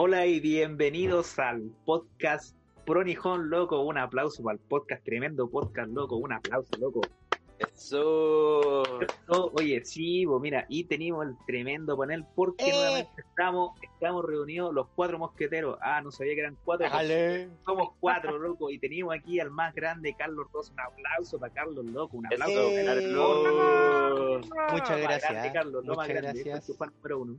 Hola y bienvenidos al podcast Pronijón Loco. Un aplauso para el podcast, tremendo podcast loco. Un aplauso, loco. Eso. Oye, sí, pues mira, y tenemos el tremendo panel porque Eh. nuevamente estamos, estamos reunidos los cuatro mosqueteros. Ah, no sabía que eran cuatro. Déjale. Somos cuatro, loco. Y tenemos aquí al más grande, Carlos Ross. Un aplauso para Carlos, loco. Un aplauso Eso, para Carlos. Muchas gracias. grande, Carlos, Muchas grande. Este es gracias. tu fan número uno.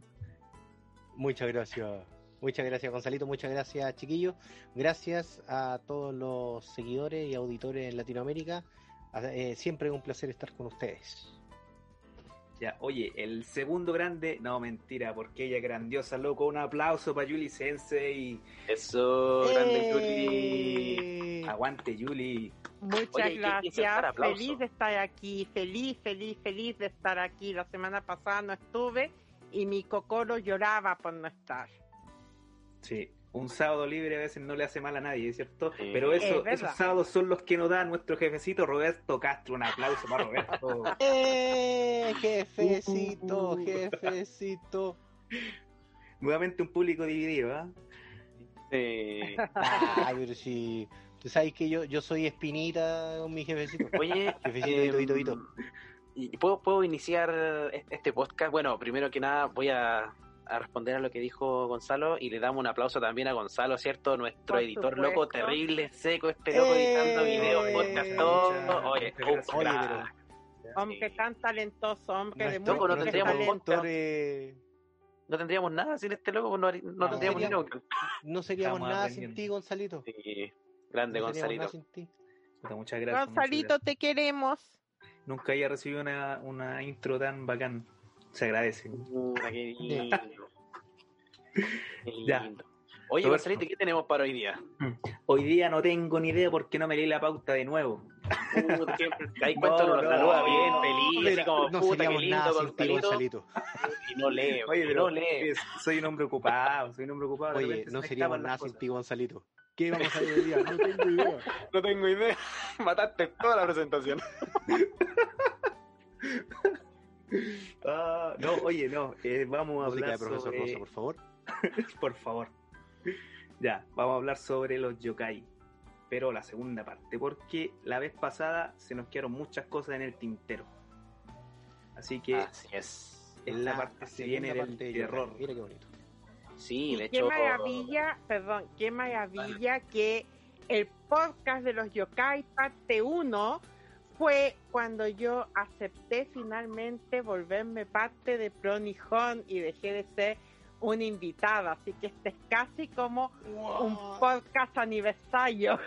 Muchas gracias. Muchas gracias, Gonzalito. Muchas gracias, chiquillos. Gracias a todos los seguidores y auditores en Latinoamérica. A- eh, siempre es un placer estar con ustedes. Ya, oye, el segundo grande, no mentira, porque ella es grandiosa, loco. Un aplauso para Yuli Sensei. Eso, grande ¡Eh! Yuli. Aguante, Yuli. Muchas Oye, gracias. Feliz de estar aquí. Feliz, feliz, feliz de estar aquí. La semana pasada no estuve y mi cocoro lloraba por no estar. Sí, un sábado libre a veces no le hace mal a nadie, ¿cierto? Sí. Pero Es eso, esos sábados son los que nos da nuestro jefecito Roberto Castro. Un aplauso para Roberto. ¡Eh! Jefecito, jefecito. Nuevamente un público dividido, ¿ah? Sí. Ay, pero si. Tú sabes que yo, yo soy espinita con mi jefecito. Oye, Jefecito, em, hito, hito, hito. ¿y puedo, puedo iniciar este podcast? Bueno, primero que nada voy a, a responder a lo que dijo Gonzalo y le damos un aplauso también a Gonzalo, ¿cierto? Nuestro Por editor supuesto. loco, terrible, seco, este loco ¡Eh! editando videos, podcast, todo. Muchas Oye. Hombre tan talentoso, hombre de no mucho nuestro tendríamos eh, No tendríamos nada sin este loco, no, harí- no No, tendríamos ni sería- nunca. no seríamos Estamos nada sin ti, Gonzalito. Sí, grande No seríamos nada Gonzalito. sin ti. Puta, Muchas gracias. muchas Gonzalito, gracias. te queremos. Nunca había recibido una, una intro tan bacán. Se agradece. Puta, qué lindo. Qué Ya. lindo. Oye, Roberto. Gonzalito, ¿qué tenemos para hoy día? Hoy día no tengo ni idea porque no me leí la pauta de nuevo. Puta, No, nos no, saluda no. bien, feliz, así como, No puta, qué seríamos lindo, nada sin ti, Gonzalito. Gonzalito. Y no lee, Oye, pero no lee. oye, soy un hombre ocupado, soy un hombre ocupado. Oye, no seríamos nada sin ti, Gonzalito. ¿Qué vamos a hacer hoy día? No tengo idea. No tengo idea. Mataste toda la presentación. Ah, no, oye, no, eh, vamos a Música hablar de profesor sobre... Rosa, por favor. por favor. Ya, vamos a hablar sobre los yokai. Pero la segunda parte, porque la vez pasada se nos quedaron muchas cosas en el tintero. Así que Así es. en la Ah, parte se viene parte del de terror. Mira qué bonito. Sí, Y de qué hecho. maravilla, perdón, qué maravilla que el podcast de los yokai parte 1 fue cuando yo acepté finalmente volverme parte de Pronijón y dejé de ser una invitada, así que este es casi como un podcast aniversario.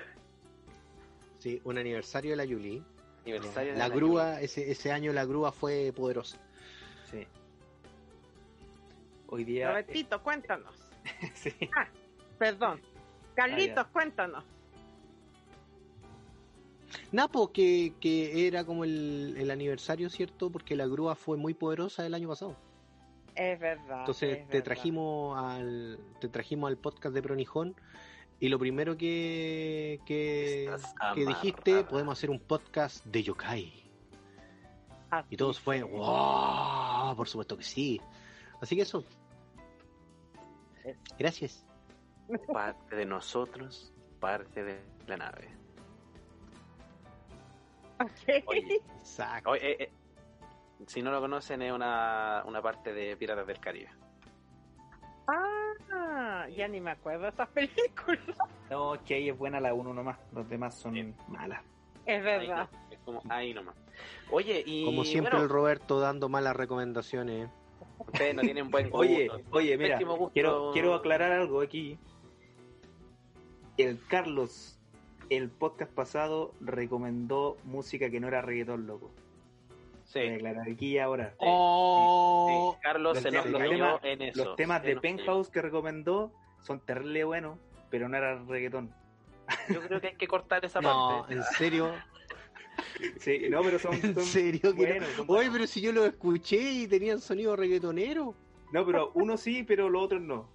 Sí, un aniversario de la Yuli. Aniversario de La grúa, ese, ese año la grúa fue poderosa. Sí. Hoy día. Robertito, cuéntanos. sí. Perdón. Carlitos, Ah, ya. cuéntanos. Napo, que, que era como el, el aniversario, ¿cierto? Porque la grúa fue muy poderosa el año pasado. Es verdad. Entonces es te verdad. trajimos al te trajimos al podcast de Pronijón y lo primero que que, dijiste, podemos hacer un podcast de yokai. Así Y todos fue, wow, por supuesto que sí. Así que eso. Gracias. Parte de nosotros, parte de la nave. Oye, Exacto. oye, eh, eh, si no lo conocen, es una, una parte de Piratas del Caribe. Ah, ya ni me acuerdo de esas películas. No, que ahí es buena la uno nomás. Los demás son malas. Es Ahí, verdad. no, es como ahí nomás. Oye, y. Como siempre bueno, el Roberto dando malas recomendaciones. ustedes no tienen buen gusto. Oye, oye, mira, quiero, quiero aclarar algo aquí. el Carlos, el podcast pasado, recomendó música que no era reggaetón, loco. Sí. Aclarar aquí ahora. Oh, Sí, Carlos se nos Los temas- en eso. Los temas de. Penthouse que recomendó son terrible buenos, pero no era reggaetón. Yo creo que hay que cortar esa no, parte. en serio, Sí, no, pero son, en serio que no? buenos, son Oye, pero si yo lo escuché y tenían sonido reggaetonero. No, pero uno sí, pero los otros no.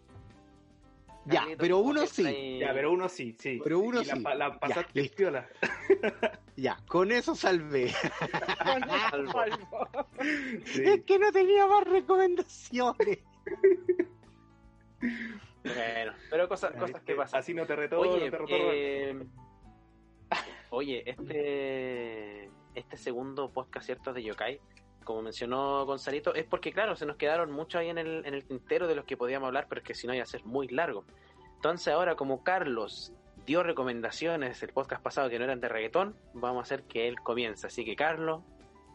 Ya, Carlitos, pero uno sí. Ya, pero uno sí, sí. Pero uno Y la sí. La, Ya, pasaste listo. piola. Ya, con eso salvé. Con el Salvo. Sí. Es que no tenía más recomendaciones. Bueno, pero cosas, cosas que pasan. Así no te retó, Oye, no te retó. eh, oye, este este segundo podcast cierto de Yokai, como mencionó Gonzalito, es porque claro, se nos quedaron muchos ahí en el, en el tintero de los que podíamos hablar, pero es que si no iba a ser muy largo. Entonces ahora como Carlos dio recomendaciones el podcast pasado que no eran de reggaetón, vamos a hacer que él comience. Así que Carlos,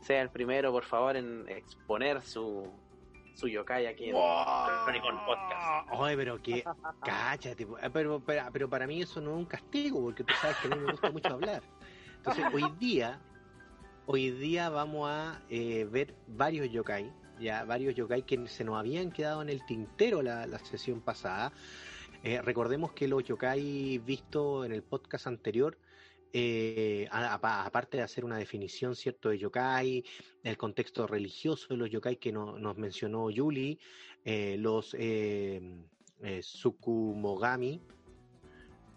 sea el primero por favor en exponer su, su Yokai aquí en Chronicon Podcast. Oye, pero que, cállate, po. Ah, pero, pero, pero para mí eso no es un castigo, porque tú sabes que a mí me gusta mucho hablar. Entonces, hoy día, hoy día vamos a eh, ver varios yokai, ya varios yokai que se nos habían quedado en el tintero la, sesión pasada. Eh, recordemos que los yokai vistos en el podcast anterior, eh, aparte de hacer una definición cierto de yokai, el contexto religioso de los yokai que no- nos mencionó Yuli, eh, los eh, eh, Tsukumogami,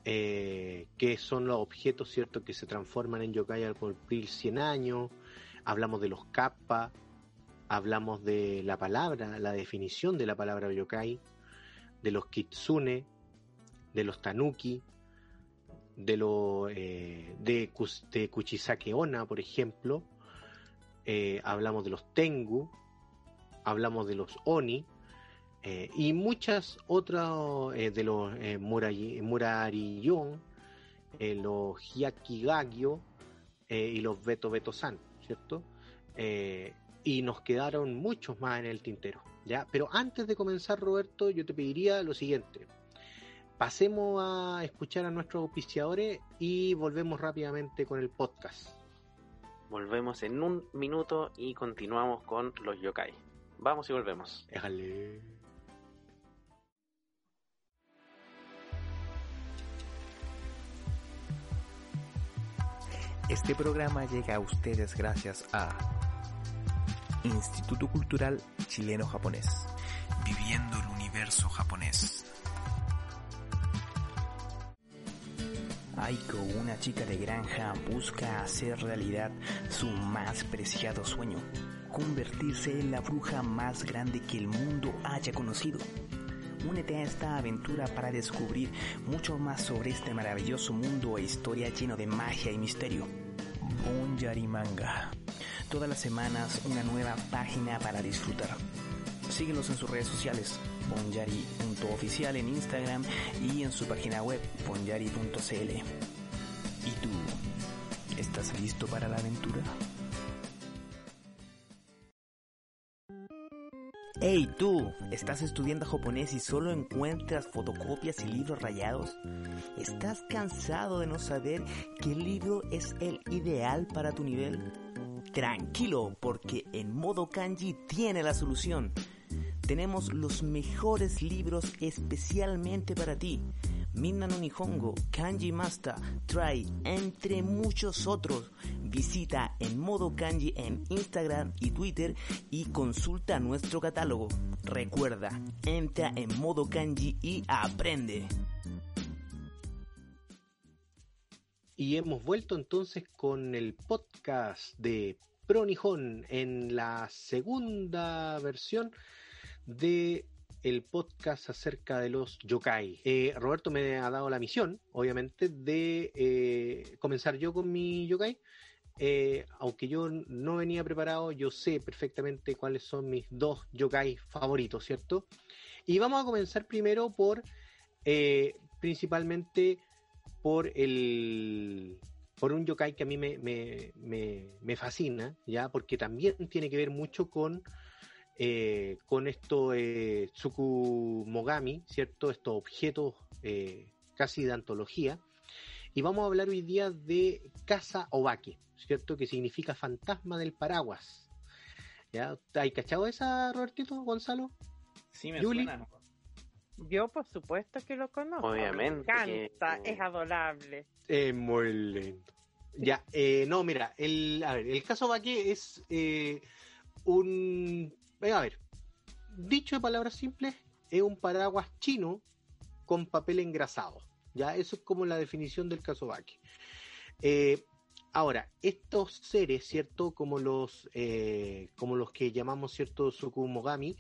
eh, que son los objetos cierto que se transforman en yokai al cumplir 100 años, hablamos de los kappa, hablamos de la palabra, la definición de la palabra yokai, de los kitsune, de los tanuki, de los eh, de, de Kuchisake Onna, por ejemplo, eh, hablamos de los tengu, hablamos de los oni, eh, y muchas otras eh, de los eh, eh, los hyakigagyo y los beto beto san, ¿cierto? Y nos quedaron muchos más en el tintero, ¿ya? Pero antes de comenzar, Roberto, yo te pediría lo siguiente. Pasemos a escuchar a nuestros auspiciadores y volvemos rápidamente con el podcast. Volvemos en un minuto y continuamos con los yokai. Vamos y volvemos. Déjale. Este programa llega a ustedes gracias a Instituto Cultural Chileno-Japonés. Viviendo el universo japonés. Aiko, una chica de granja, busca hacer realidad su más preciado sueño, convertirse en la bruja más grande que el mundo haya conocido. Únete a esta aventura para descubrir mucho más sobre este maravilloso mundo e historia lleno de magia y misterio. Bonjari Manga. Todas las semanas una nueva página para disfrutar. Síguenos en sus redes sociales, bonyari.oficial en Instagram y en su página web, bonyari.cl. ¿Y tú? ¿Estás listo para la aventura? Hey tú, ¿estás estudiando japonés y solo encuentras fotocopias y libros rayados? ¿Estás cansado de no saber qué libro es el ideal para tu nivel? Tranquilo, porque en modo kanji tiene la solución. Tenemos los mejores libros especialmente para ti. Minna no Nihongo, Kanji Master, Try, entre muchos otros. Visita en modo kanji en Instagram y Twitter y consulta nuestro catálogo. Recuerda, entra en modo kanji y aprende. Y hemos vuelto entonces con el podcast de Pro Nihon en la segunda versión de el podcast acerca de los yokai. Eh, Roberto me ha dado la misión, obviamente, de eh, comenzar yo con mi yokai. Eh, aunque yo no venía preparado, yo sé perfectamente cuáles son mis dos yokai favoritos, ¿cierto? Y vamos a comenzar primero por, principalmente, por el por un yokai que a mí me, me, me, me fascina, ya, porque también tiene que ver mucho con eh, con esto eh, Tsukumogami, ¿cierto? Estos objetos eh, casi de antología. Y vamos a hablar hoy día de Casa Obake, ¿cierto? Que significa fantasma del paraguas. ¿Ya? ¿Hay cachado esa, Robertito, Gonzalo? Sí, me Yuli. suena. Yo, por supuesto que lo conozco. Obviamente Me encanta, que- es adorable. Es muy lento. Ya, eh, no, mira, el, a ver, el caso Baque es eh, un. Eh, A ver, dicho de palabras simples, es un paraguas chino con papel engrasado. Ya, eso es como la definición del Baque. Eh, ahora, estos seres, ¿cierto? Como los, eh, como los que llamamos, ¿cierto? Sukumogami,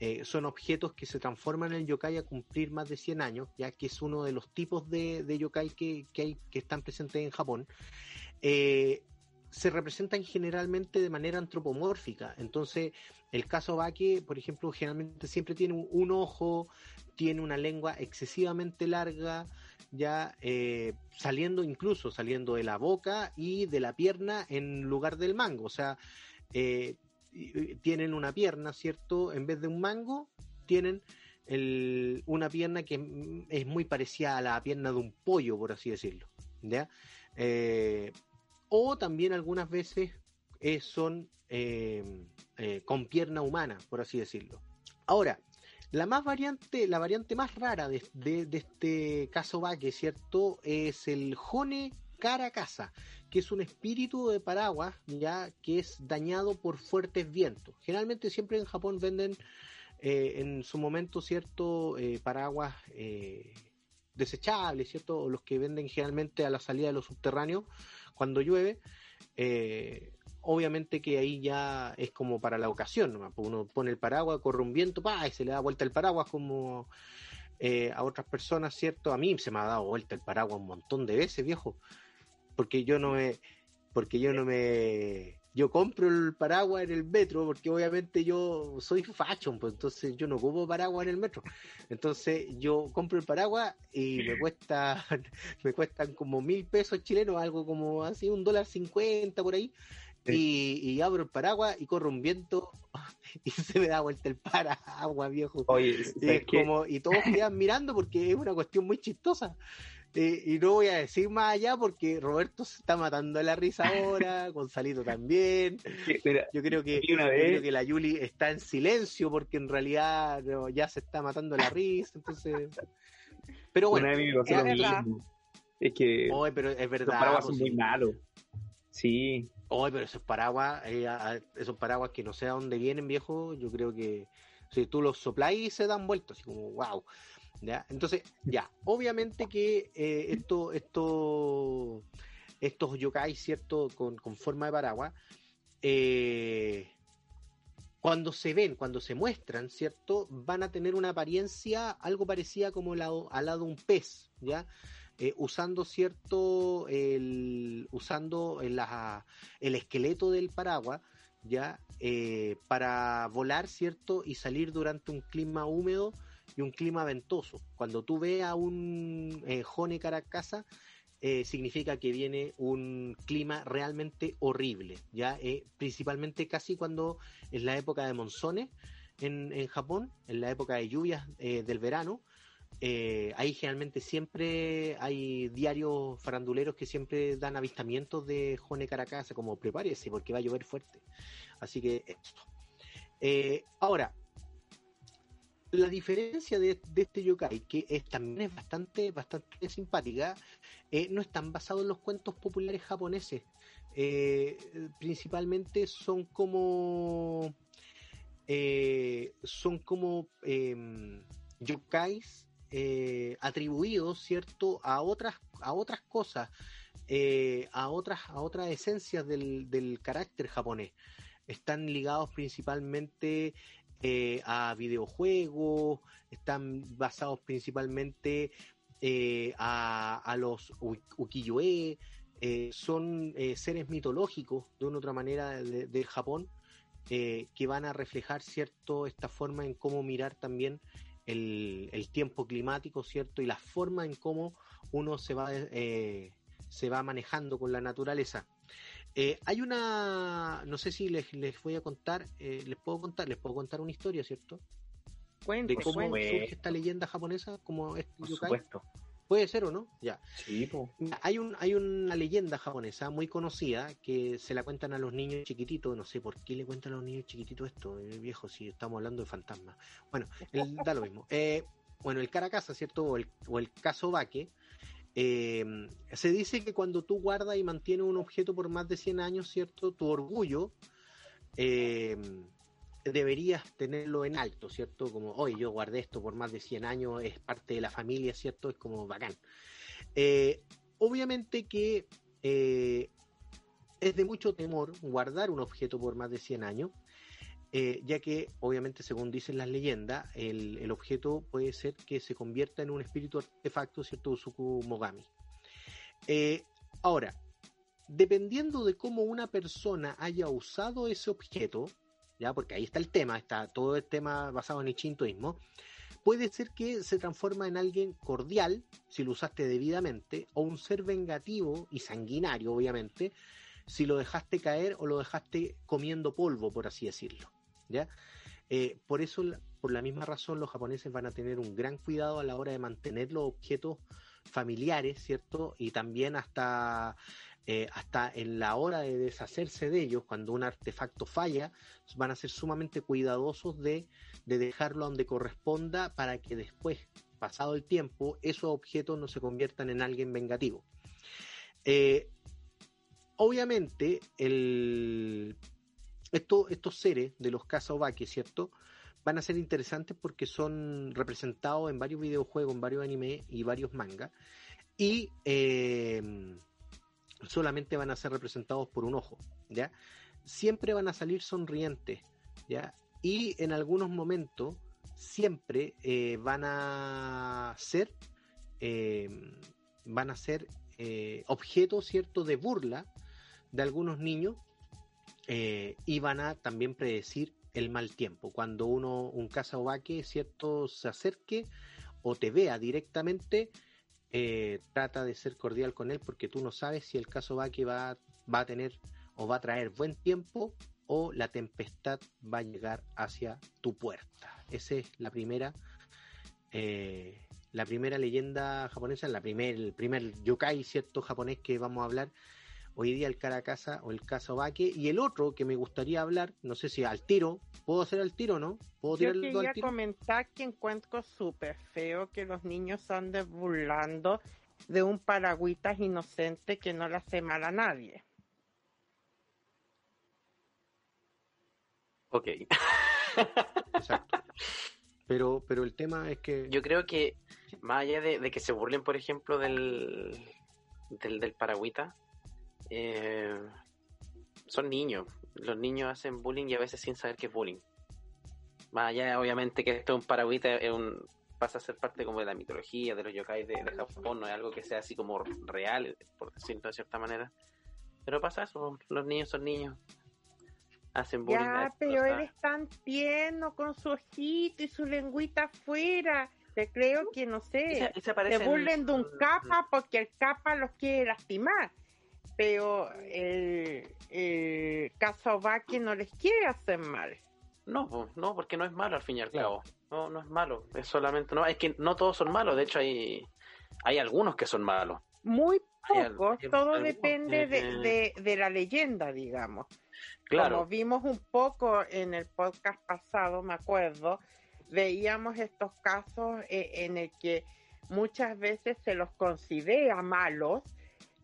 eh, son objetos que se transforman en yokai a cumplir más de 100 años, ya que es uno de los tipos de, de yokai que, que, hay, que están presentes en Japón. Eh, se representan generalmente de manera antropomórfica. Entonces, el caso Bake, por ejemplo, generalmente siempre tiene un, ojo, tiene una lengua excesivamente larga, ya eh, saliendo incluso saliendo de la boca y de la pierna en lugar del mango. O sea, eh, tienen una pierna, ¿cierto? En vez de un mango, tienen una pierna que es muy parecida a la pierna de un pollo, por así decirlo. ¿ya? Eh, o también algunas veces eh, son eh, eh, con pierna humana, por así decirlo. Ahora, la más variante, la variante más rara de, de- este caso Baque, ¿cierto? Es el Jone Caracasa, que es un espíritu de paraguas, ya que es dañado por fuertes vientos. Generalmente siempre en Japón venden en su momento, ¿cierto? Paraguas desechables, ¿cierto? O los que venden generalmente a la salida de los subterráneos cuando llueve. Eh, obviamente que ahí ya es como para la ocasión, nomás, pues uno pone el paraguas, corre un viento, pa, y se le da vuelta el paraguas como eh, a otras personas, ¿cierto? A mí se me ha dado vuelta el paraguas un montón de veces, viejo, porque yo no me, porque yo no me, yo compro el paraguas en el metro, porque obviamente yo soy fashion, pues entonces yo no ocupo paraguas en el metro, entonces yo compro el paraguas y me cuesta, me cuestan como mil pesos chilenos, algo como así, un dólar cincuenta por ahí, y, y abro el paraguas y corre un viento y se me da vuelta el paraguas, viejo. Oye, Y, ¿sabes es como, y todos quedan mirando porque es una cuestión muy chistosa. Y no voy a decir más allá porque Roberto se está matando de la risa ahora, Gonzalito también. Mira, Yo creo que, Y una yo vez- creo que la Yuli está en silencio porque en realidad no, ya se está matando la risa. Entonces, pero bueno, es verdad. que Oye, pero es los verdad. paraguas pues, son muy sí. malos. Sí, Oye, pero esos paraguas, eh, a- a- esos paraguas que no sé a dónde vienen, viejo, yo creo que si tú los sopláis se dan vueltas, así como wow. Entonces, ya, obviamente que eh, esto, esto, estos yokai, ¿cierto? Con, con forma de paraguas, eh, cuando se ven, cuando se muestran, ¿cierto? Van a tener una apariencia algo parecida como la, a la de un pez, ¿ya? Eh, usando cierto, el, usando la, el esqueleto del paraguas, ¿ya? Eh, para volar, ¿cierto? Y salir durante un clima húmedo y un clima ventoso. Cuando tú ves a un eh, Jone Caracasa, eh, significa que viene un clima realmente horrible, ¿ya? Eh, principalmente casi cuando es la época de monzones en, en Japón, en la época de lluvias eh, del verano, eh, ahí generalmente siempre hay diarios faranduleros que siempre dan avistamientos de Jone Caracasa, como prepárese porque va a llover fuerte. Así que esto. Eh, ahora, la diferencia de, este yokai, que también es bastante, bastante simpática, eh, no están basados en los cuentos populares japoneses. Eh, principalmente son como eh, son como eh, yokais atribuidos, ¿cierto?, a otras, a otras cosas, a otras, a otras esencias del, del carácter japonés. Están ligados principalmente eh, a videojuegos, están basados principalmente eh, a, a los ukiyo-e, eh, son eh, seres mitológicos de una u otra manera de- del Japón eh, que van a reflejar cierto esta forma en cómo mirar también el, el tiempo climático, ¿cierto? Y la forma en cómo uno se va, eh, se va manejando con la naturaleza. Eh, hay una, no sé si les, les voy a contar, eh, les puedo contar, les puedo contar una historia, ¿cierto? Cuente, De cómo cuente. surge esta leyenda japonesa, como este por yokai. supuesto. Puede ser o no, ya. Sí, po. Hay, un, hay una leyenda japonesa muy conocida que se la cuentan a los niños chiquititos. No sé por qué le cuentan a los niños chiquititos esto, eh, viejo, si estamos hablando de fantasmas. Bueno, el- da lo mismo. Eh, bueno, el Caracasa, ¿cierto? O el, o el caso Baque. Eh, se dice que cuando tú guardas y mantienes un objeto por más de 100 años, ¿cierto? Tu orgullo eh, deberías tenerlo en alto, ¿cierto? Como, hoy yo guardé esto por más de 100 años, es parte de la familia, ¿cierto? Es como bacán. Eh, obviamente que eh, es de mucho temor guardar un objeto por más de 100 años, eh, ya que obviamente según dicen las leyendas, el, objeto puede ser que se convierta en un espíritu artefacto, ¿cierto? Usuku Mogami. Eh, ahora, dependiendo de cómo una persona haya usado ese objeto, ya porque ahí está el tema, está todo el tema basado en el shintoísmo, puede ser que se transforma en alguien cordial, si lo usaste debidamente, o un ser vengativo y sanguinario, obviamente, si lo dejaste caer o lo dejaste comiendo polvo, por así decirlo. Eh, por eso, por la misma razón, los japoneses van a tener un gran cuidado a la hora de mantener los objetos familiares, ¿cierto? Y también hasta, eh, hasta en la hora de deshacerse de ellos, cuando un artefacto falla, van a ser sumamente cuidadosos de, de dejarlo donde corresponda para que después, pasado el tiempo, esos objetos no se conviertan en alguien vengativo. Eh, obviamente, el, esto- estos seres de los Kazobake, ¿cierto? Van a ser interesantes porque son representados en varios videojuegos, en varios animes y varios mangas. Y eh, solamente van a ser representados por un ojo, ¿ya? Siempre van a salir sonrientes, ¿ya? Y en algunos momentos siempre eh, van a ser eh, van a ser objeto, ¿cierto?, de burla de algunos niños eh, y van a también predecir el mal tiempo. Cuando uno, un cazaobaque, ¿cierto?, se acerque o te vea directamente, eh, trata de ser cordial con él porque tú no sabes si el cazaobaque va, va a tener o va a traer buen tiempo o la tempestad va a llegar hacia tu puerta. Esa es la primera eh, la primera leyenda japonesa, la primer, el primer yokai cierto japonés que vamos a hablar hoy día, el Karakasa o el Kazobake, y el otro que me gustaría hablar, no sé si al tiro, ¿puedo hacer al tiro no? ¿Puedo Yo tirarlo quería al tiro? comentar que encuentro súper feo que los niños anden burlando de un paragüitas inocente que no le hace mal a nadie. Ok. Exacto. Pero, pero el tema es que Yo creo que más allá de, de que se burlen, por ejemplo, del, del, del paragüita, eh, son niños. Los niños hacen bullying y a veces sin saber que es bullying. Más allá, obviamente, que esto es un paragüita, es un, pasa a ser parte como de la mitología, de los yokai de, de Japón, no es algo que sea así como real, por decirlo de cierta manera. Pero pasa eso, los niños son niños. Hacen bullying. Ya, pero él es tan tierno con su ojito y su lengüita afuera. Te creo que, no Y se- sé, y se se aparecen- burlen de un capa porque el capa los quiere lastimar. Pero el, el Kazobake no les quiere hacer mal. No, no, porque no es malo al fin y al Claro. cabo. No, no es malo. Es solamente, no, es que no todos son malos. De hecho, hay, hay algunos que son malos. Muy pocos, hay todo algunos depende de, de la leyenda, digamos. Claro. Como vimos un poco en el podcast pasado, me acuerdo, veíamos estos casos eh, en el que muchas veces se los considera malos,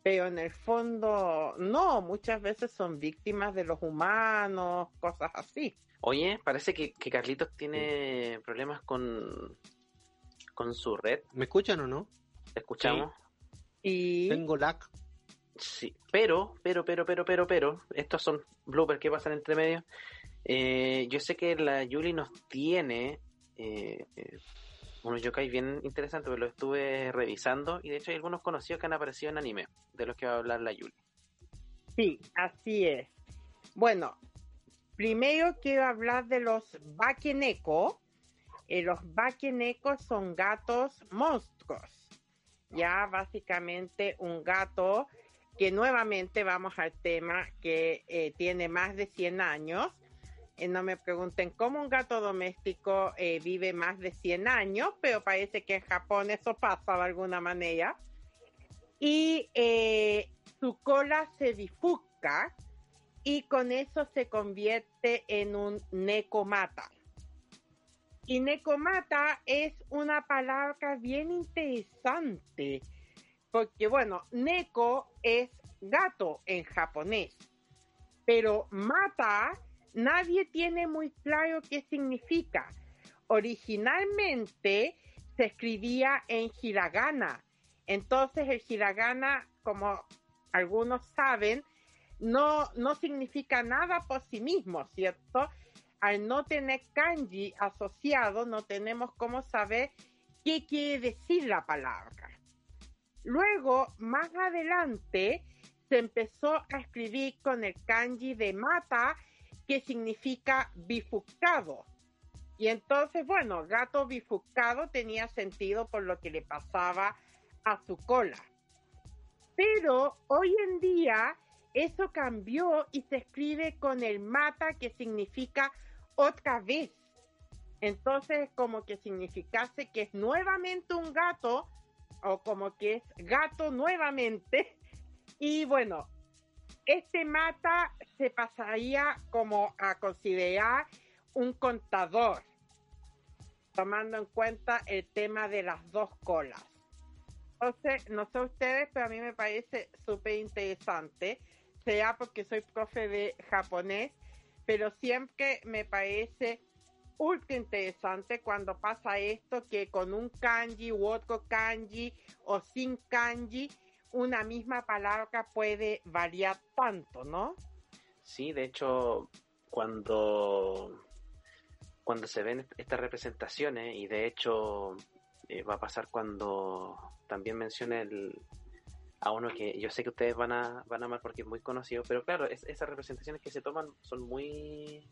pero en el fondo no, muchas veces son víctimas de los humanos, cosas así. Oye, parece que, que Carlitos tiene problemas con, con su red. ¿me escuchan o no? ¿Te escuchamos? Y Tengo lag. Sí. Pero, pero, pero, pero, pero, pero, estos son bloopers que pasan entre medio. Eh, yo sé que la Yuli nos tiene eh, eh, unos yokai bien interesantes, pero los estuve revisando y de hecho hay algunos conocidos que han aparecido en anime, de los que va a hablar la Yuli. Sí, así es. Bueno, primero quiero hablar de los Bakeneko. Eh, los Bakeneko son gatos monstruos. Ya básicamente un gato que nuevamente vamos al tema que eh, tiene más de 100 años no me pregunten cómo un gato doméstico eh, vive más de 100 años, pero parece que en Japón eso pasa de alguna manera. Y eh, su cola se bifurca y con eso se convierte en un nekomata. Y nekomata es una palabra bien interesante, porque bueno, neko es gato en japonés, pero mata nadie tiene muy claro qué significa. Originalmente se escribía en hiragana, entonces el hiragana, como algunos saben, no, no significa nada por sí mismo, ¿cierto? Al no tener kanji asociado, no tenemos cómo saber qué quiere decir la palabra. Luego, más adelante, se empezó a escribir con el kanji de mata, que significa bifurcado. Y entonces, bueno, gato bifurcado tenía sentido por lo que le pasaba a su cola. Pero hoy en día eso cambió y se escribe con el mata que significa otra vez. Entonces, como que significase que es nuevamente un gato o como que es gato nuevamente. Y bueno, este mata se pasaría como a considerar un contador, tomando en cuenta el tema de las dos colas. Entonces, no sé ustedes, pero a mí me parece súper interesante, sea porque soy profe de japonés, pero siempre me parece ultra interesante cuando pasa esto que con un kanji u otro kanji o sin kanji una misma palabra puede variar tanto, ¿no? Sí, de hecho, cuando, cuando se ven estas representaciones, y de hecho eh, va a pasar cuando también mencione el, a uno que yo sé que ustedes van a, van a amar porque es muy conocido, pero claro, esas representaciones que se toman son muy,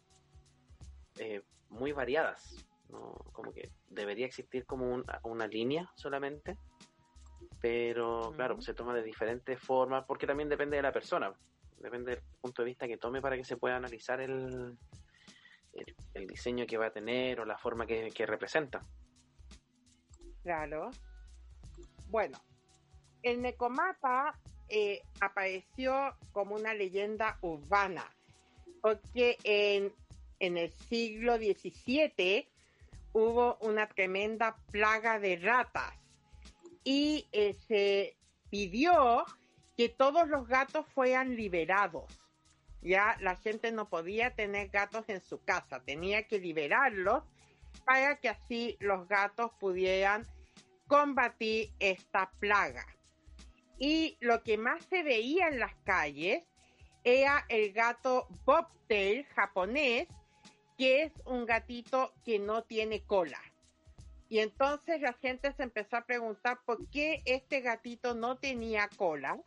eh, muy variadas. ¿no? Como que debería existir como una línea solamente, pero claro, se toma de diferentes formas porque también depende de la persona, depende del punto de vista que tome para que se pueda analizar el, el, diseño que va a tener o la forma que, que representa. Claro. Bueno, el Necomata eh, apareció como una leyenda urbana, porque en, en el siglo XVII hubo una tremenda plaga de ratas y eh, se pidió que todos los gatos fueran liberados. Ya la gente no podía tener gatos en su casa, tenía que liberarlos para que así los gatos pudieran combatir esta plaga. Y lo que más se veía en las calles era el gato bobtail japonés, que es un gatito que no tiene cola. Y entonces la gente se empezó a preguntar por qué este gatito no tenía cola.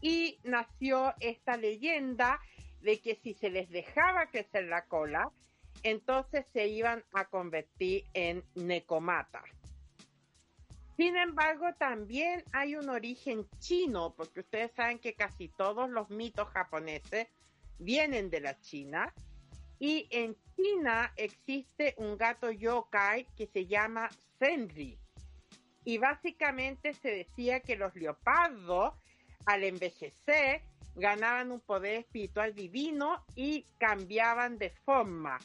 Y nació esta leyenda de que si se les dejaba crecer la cola, entonces se iban a convertir en necomata. Sin embargo, también hay un origen chino, porque ustedes saben que casi todos los mitos japoneses vienen de la China. Y en China existe un gato yokai que se llama Senri. Y básicamente se decía que los leopardos, al envejecer, ganaban un poder espiritual divino y cambiaban de forma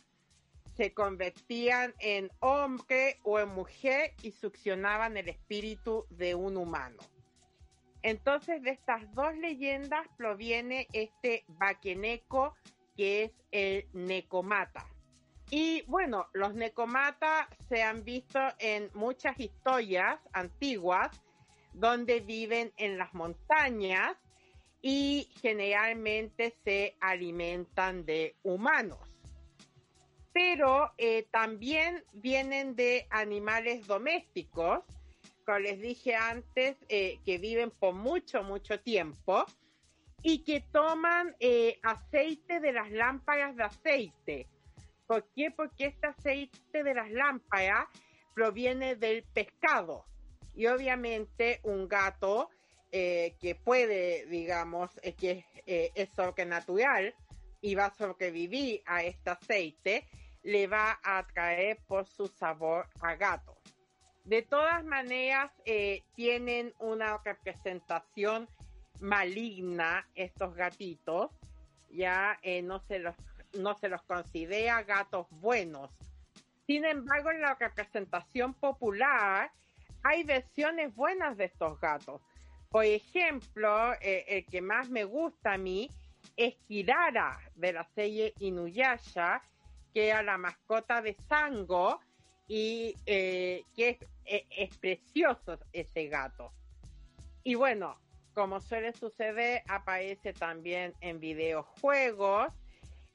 se convertían en hombre o en mujer y succionaban el espíritu de un humano. Entonces de estas dos leyendas proviene este Bakeneko que es el Necomata. Y bueno, los Necomata se han visto en muchas historias antiguas donde viven en las montañas y generalmente se alimentan de humanos. Pero eh, también vienen de animales domésticos, como les dije antes, eh, que viven por mucho, mucho tiempo y que toman eh, aceite de las lámparas de aceite. ¿Por qué? Porque este aceite de las lámparas proviene del pescado. Y obviamente un gato que puede, digamos, que es, es natural, y va a sobrevivir a este aceite, le va a atraer por su sabor a gato. De todas maneras, eh, tienen una representación maligna estos gatitos, ya eh, no, se los, no se los considera gatos buenos. Sin embargo, en la representación popular hay versiones buenas de estos gatos. Por ejemplo, eh, el que más me gusta a mí es Kirara de la serie Inuyasha, que era la mascota de Sango y eh, que es, es precioso ese gato. Y bueno, como suele suceder, aparece también en videojuegos.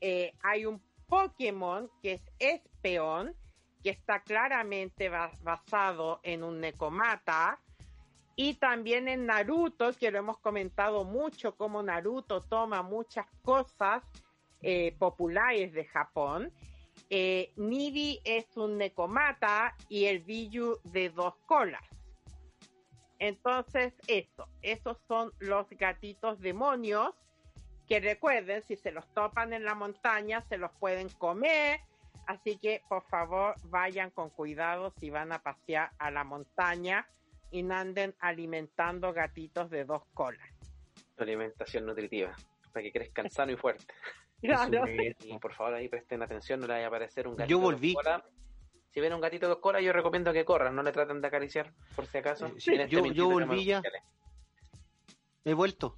Eh, hay un Pokémon que es Espeon, que está claramente ba- basado en un Nekomata. Y también en Naruto, que lo hemos comentado mucho, como Naruto toma muchas cosas eh, populares de Japón. Eh, es un Nekomata y el Biyu de dos colas. Entonces, eso, esos son los gatitos demonios que recuerden, si se los topan en la montaña, se los pueden comer. Así que, por favor, vayan con cuidado si van a pasear a la montaña y no anden alimentando gatitos de dos colas. Alimentación nutritiva, para que crezcan sano y fuerte. Claro. Y por favor ahí presten atención, no le vaya a aparecer un gatito Yo de dos volví. colas. Si ven un gatito de dos colas, yo recomiendo que corran, no le traten de acariciar, por si acaso. Ven este yo- yo volví ya. He vuelto.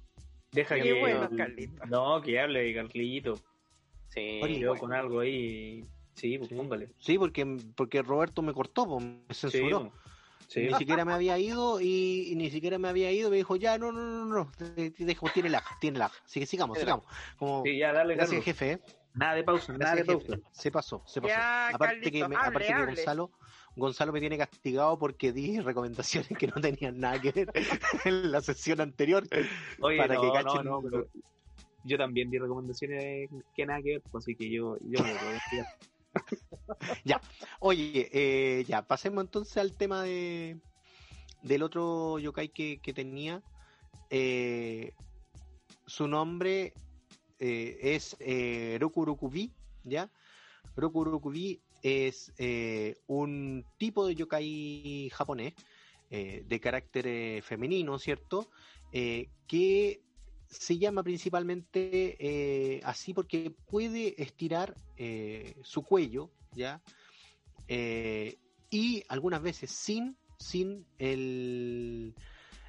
Deja Qué que. bueno, Carlito. No, que hable, Carlito. Sí, Oye, Yo bueno. con algo ahí. Sí, pues Sí. póngale. Sí, porque, porque Roberto me cortó, po, me Sí, censuró. pues. Sí. Ni siquiera me había ido y, y ni siquiera me había ido. Me dijo, ya, no, no, no, no, dejo, tiene lag, tiene lag. Así que sigamos, sigamos. Como, Sí, ya, dale, gracias, Carlos. jefe. ¿eh? Nada de pausa, nada de pausa. Se pasó, se pasó. Ya, aparte Carlito, que, me- hable, aparte que. Gonzalo, Gonzalo me tiene castigado porque di recomendaciones que no tenían nada que ver en la sesión anterior. Oye, para no, que no, cachen. no, pero yo también di recomendaciones que nada que ver, pues, así que yo, yo me lo puedo explicar. Oye, eh, ya, pasemos entonces al tema de del otro yokai que, que tenía. Eh, su nombre eh, es eh, Rokurokubi, ¿ya? Rokurokubi es eh, un tipo de yokai japonés eh, de carácter femenino, ¿cierto? Que se llama principalmente así porque puede estirar su cuello, ¿ya? Y algunas veces sin, sin el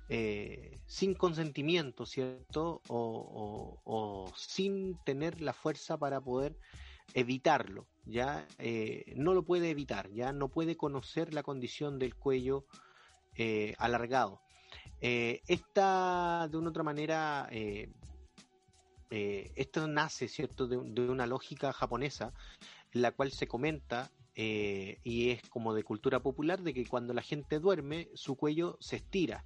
eh, sin consentimiento, ¿cierto? O, sin tener la fuerza para poder evitarlo, ¿ya? Eh, no lo puede evitar, ¿ya? No puede conocer la condición del cuello eh, alargado. Esta, de una otra manera, esto nace, ¿cierto?, de, de una lógica japonesa, en la cual se comenta, y es como de cultura popular, de que cuando la gente duerme, su cuello se estira.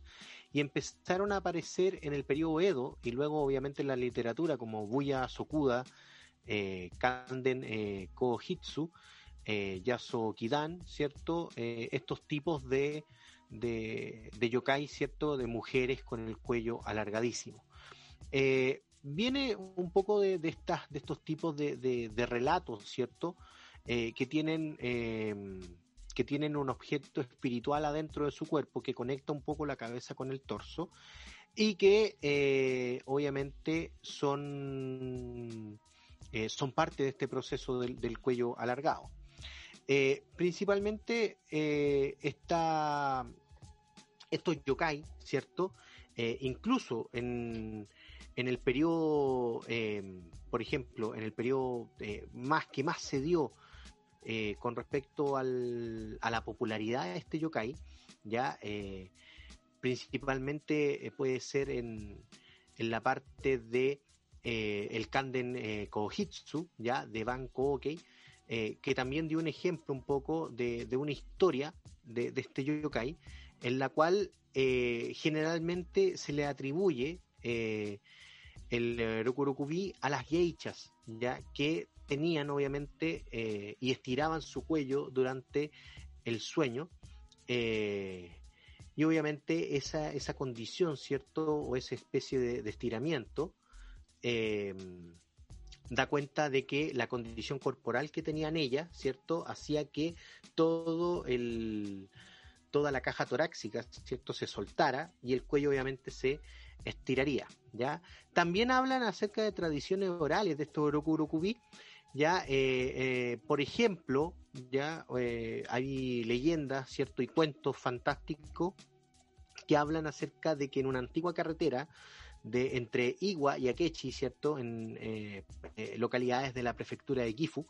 Y empezaron a aparecer en el periodo Edo, y luego obviamente en la literatura, como Buya Sokuda, eh, Kanden eh, Kohitsu, eh, Yaso Kidan, ¿cierto? Eh, estos tipos de, de, yokai, ¿cierto? De mujeres con el cuello alargadísimo. Viene un poco de, de estas, de estos tipos de, relatos, ¿cierto? Que tienen que tienen un objeto espiritual adentro de su cuerpo que conecta un poco la cabeza con el torso y que eh, obviamente son eh, son parte de este proceso del, del cuello alargado. Eh, principalmente está estos yokai, ¿cierto? Incluso en, en el periodo, por ejemplo, en el periodo más que más se dio eh, con respecto al- a la popularidad de este yokai, ya eh, principalmente eh, puede ser en, en la parte de el Kanden Kohitsu, ya de Ban Kookei, eh, que también dio un ejemplo un poco de, de una historia de, de este yokai, en la cual generalmente se le atribuye el Rokurokubi a las geichas, ya que tenían obviamente eh, y estiraban su cuello durante el sueño. eh, y obviamente esa, esa condición, ¿cierto? O esa especie de, estiramiento eh, da cuenta de que la condición corporal que tenían ella, ¿cierto? Hacía que todo el, toda la caja torácica, ¿cierto? Se soltara y el cuello obviamente se estiraría, ¿ya? También hablan acerca de tradiciones orales de estos Oroku ya, eh, eh, por ejemplo, ya eh, hay leyendas, ¿cierto? Y cuentos fantásticos que hablan acerca de que en una antigua carretera de entre Iwa y Akechi, ¿cierto? En localidades de la prefectura de Gifu,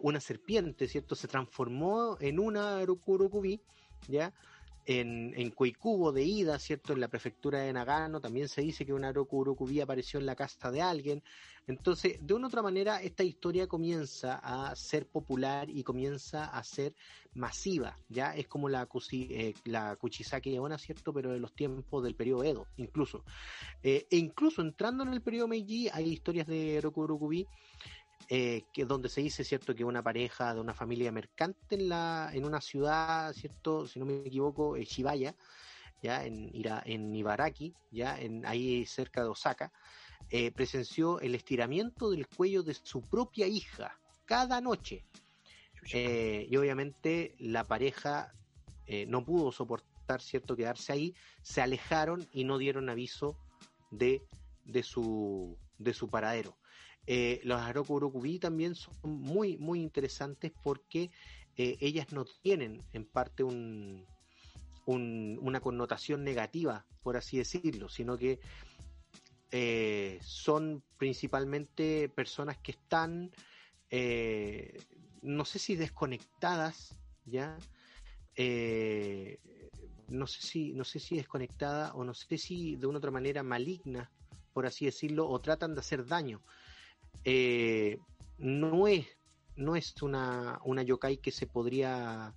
una serpiente, ¿cierto? Se transformó en una Oroku ¿ya? En, en Koikubo de Ida, ¿cierto? En la prefectura de Nagano también se dice que una Oroku apareció en la casa de alguien. Entonces, de una u otra manera, esta historia comienza a ser popular y comienza a ser masiva, ¿ya? Es como la, eh, la Kuchisake Onna, ¿cierto? Pero de los tiempos del periodo Edo, incluso. Eh, e incluso entrando en el periodo Meiji, hay historias de Roku eh, que donde se dice, ¿cierto?, que una pareja de una familia mercante en, la, en una ciudad, ¿cierto?, si no me equivoco, eh, Shibaya, ya en, en Ibaraki, ya en, ahí cerca de Osaka, eh, presenció el estiramiento del cuello de su propia hija cada noche. Eh, y obviamente la pareja no pudo soportar, ¿cierto?, quedarse ahí, se alejaron y no dieron aviso de, de, su, de su paradero. Eh, los Haroku Urokubi también son muy, muy interesantes porque eh, ellas no tienen en parte un, una connotación negativa, por así decirlo, sino que eh, son principalmente personas que están, no sé si desconectadas, ¿ya? no sé si, no sé si desconectada o no sé si de una otra manera maligna, por así decirlo, o tratan de hacer daño eh, no es, no es una, una yokai que se podría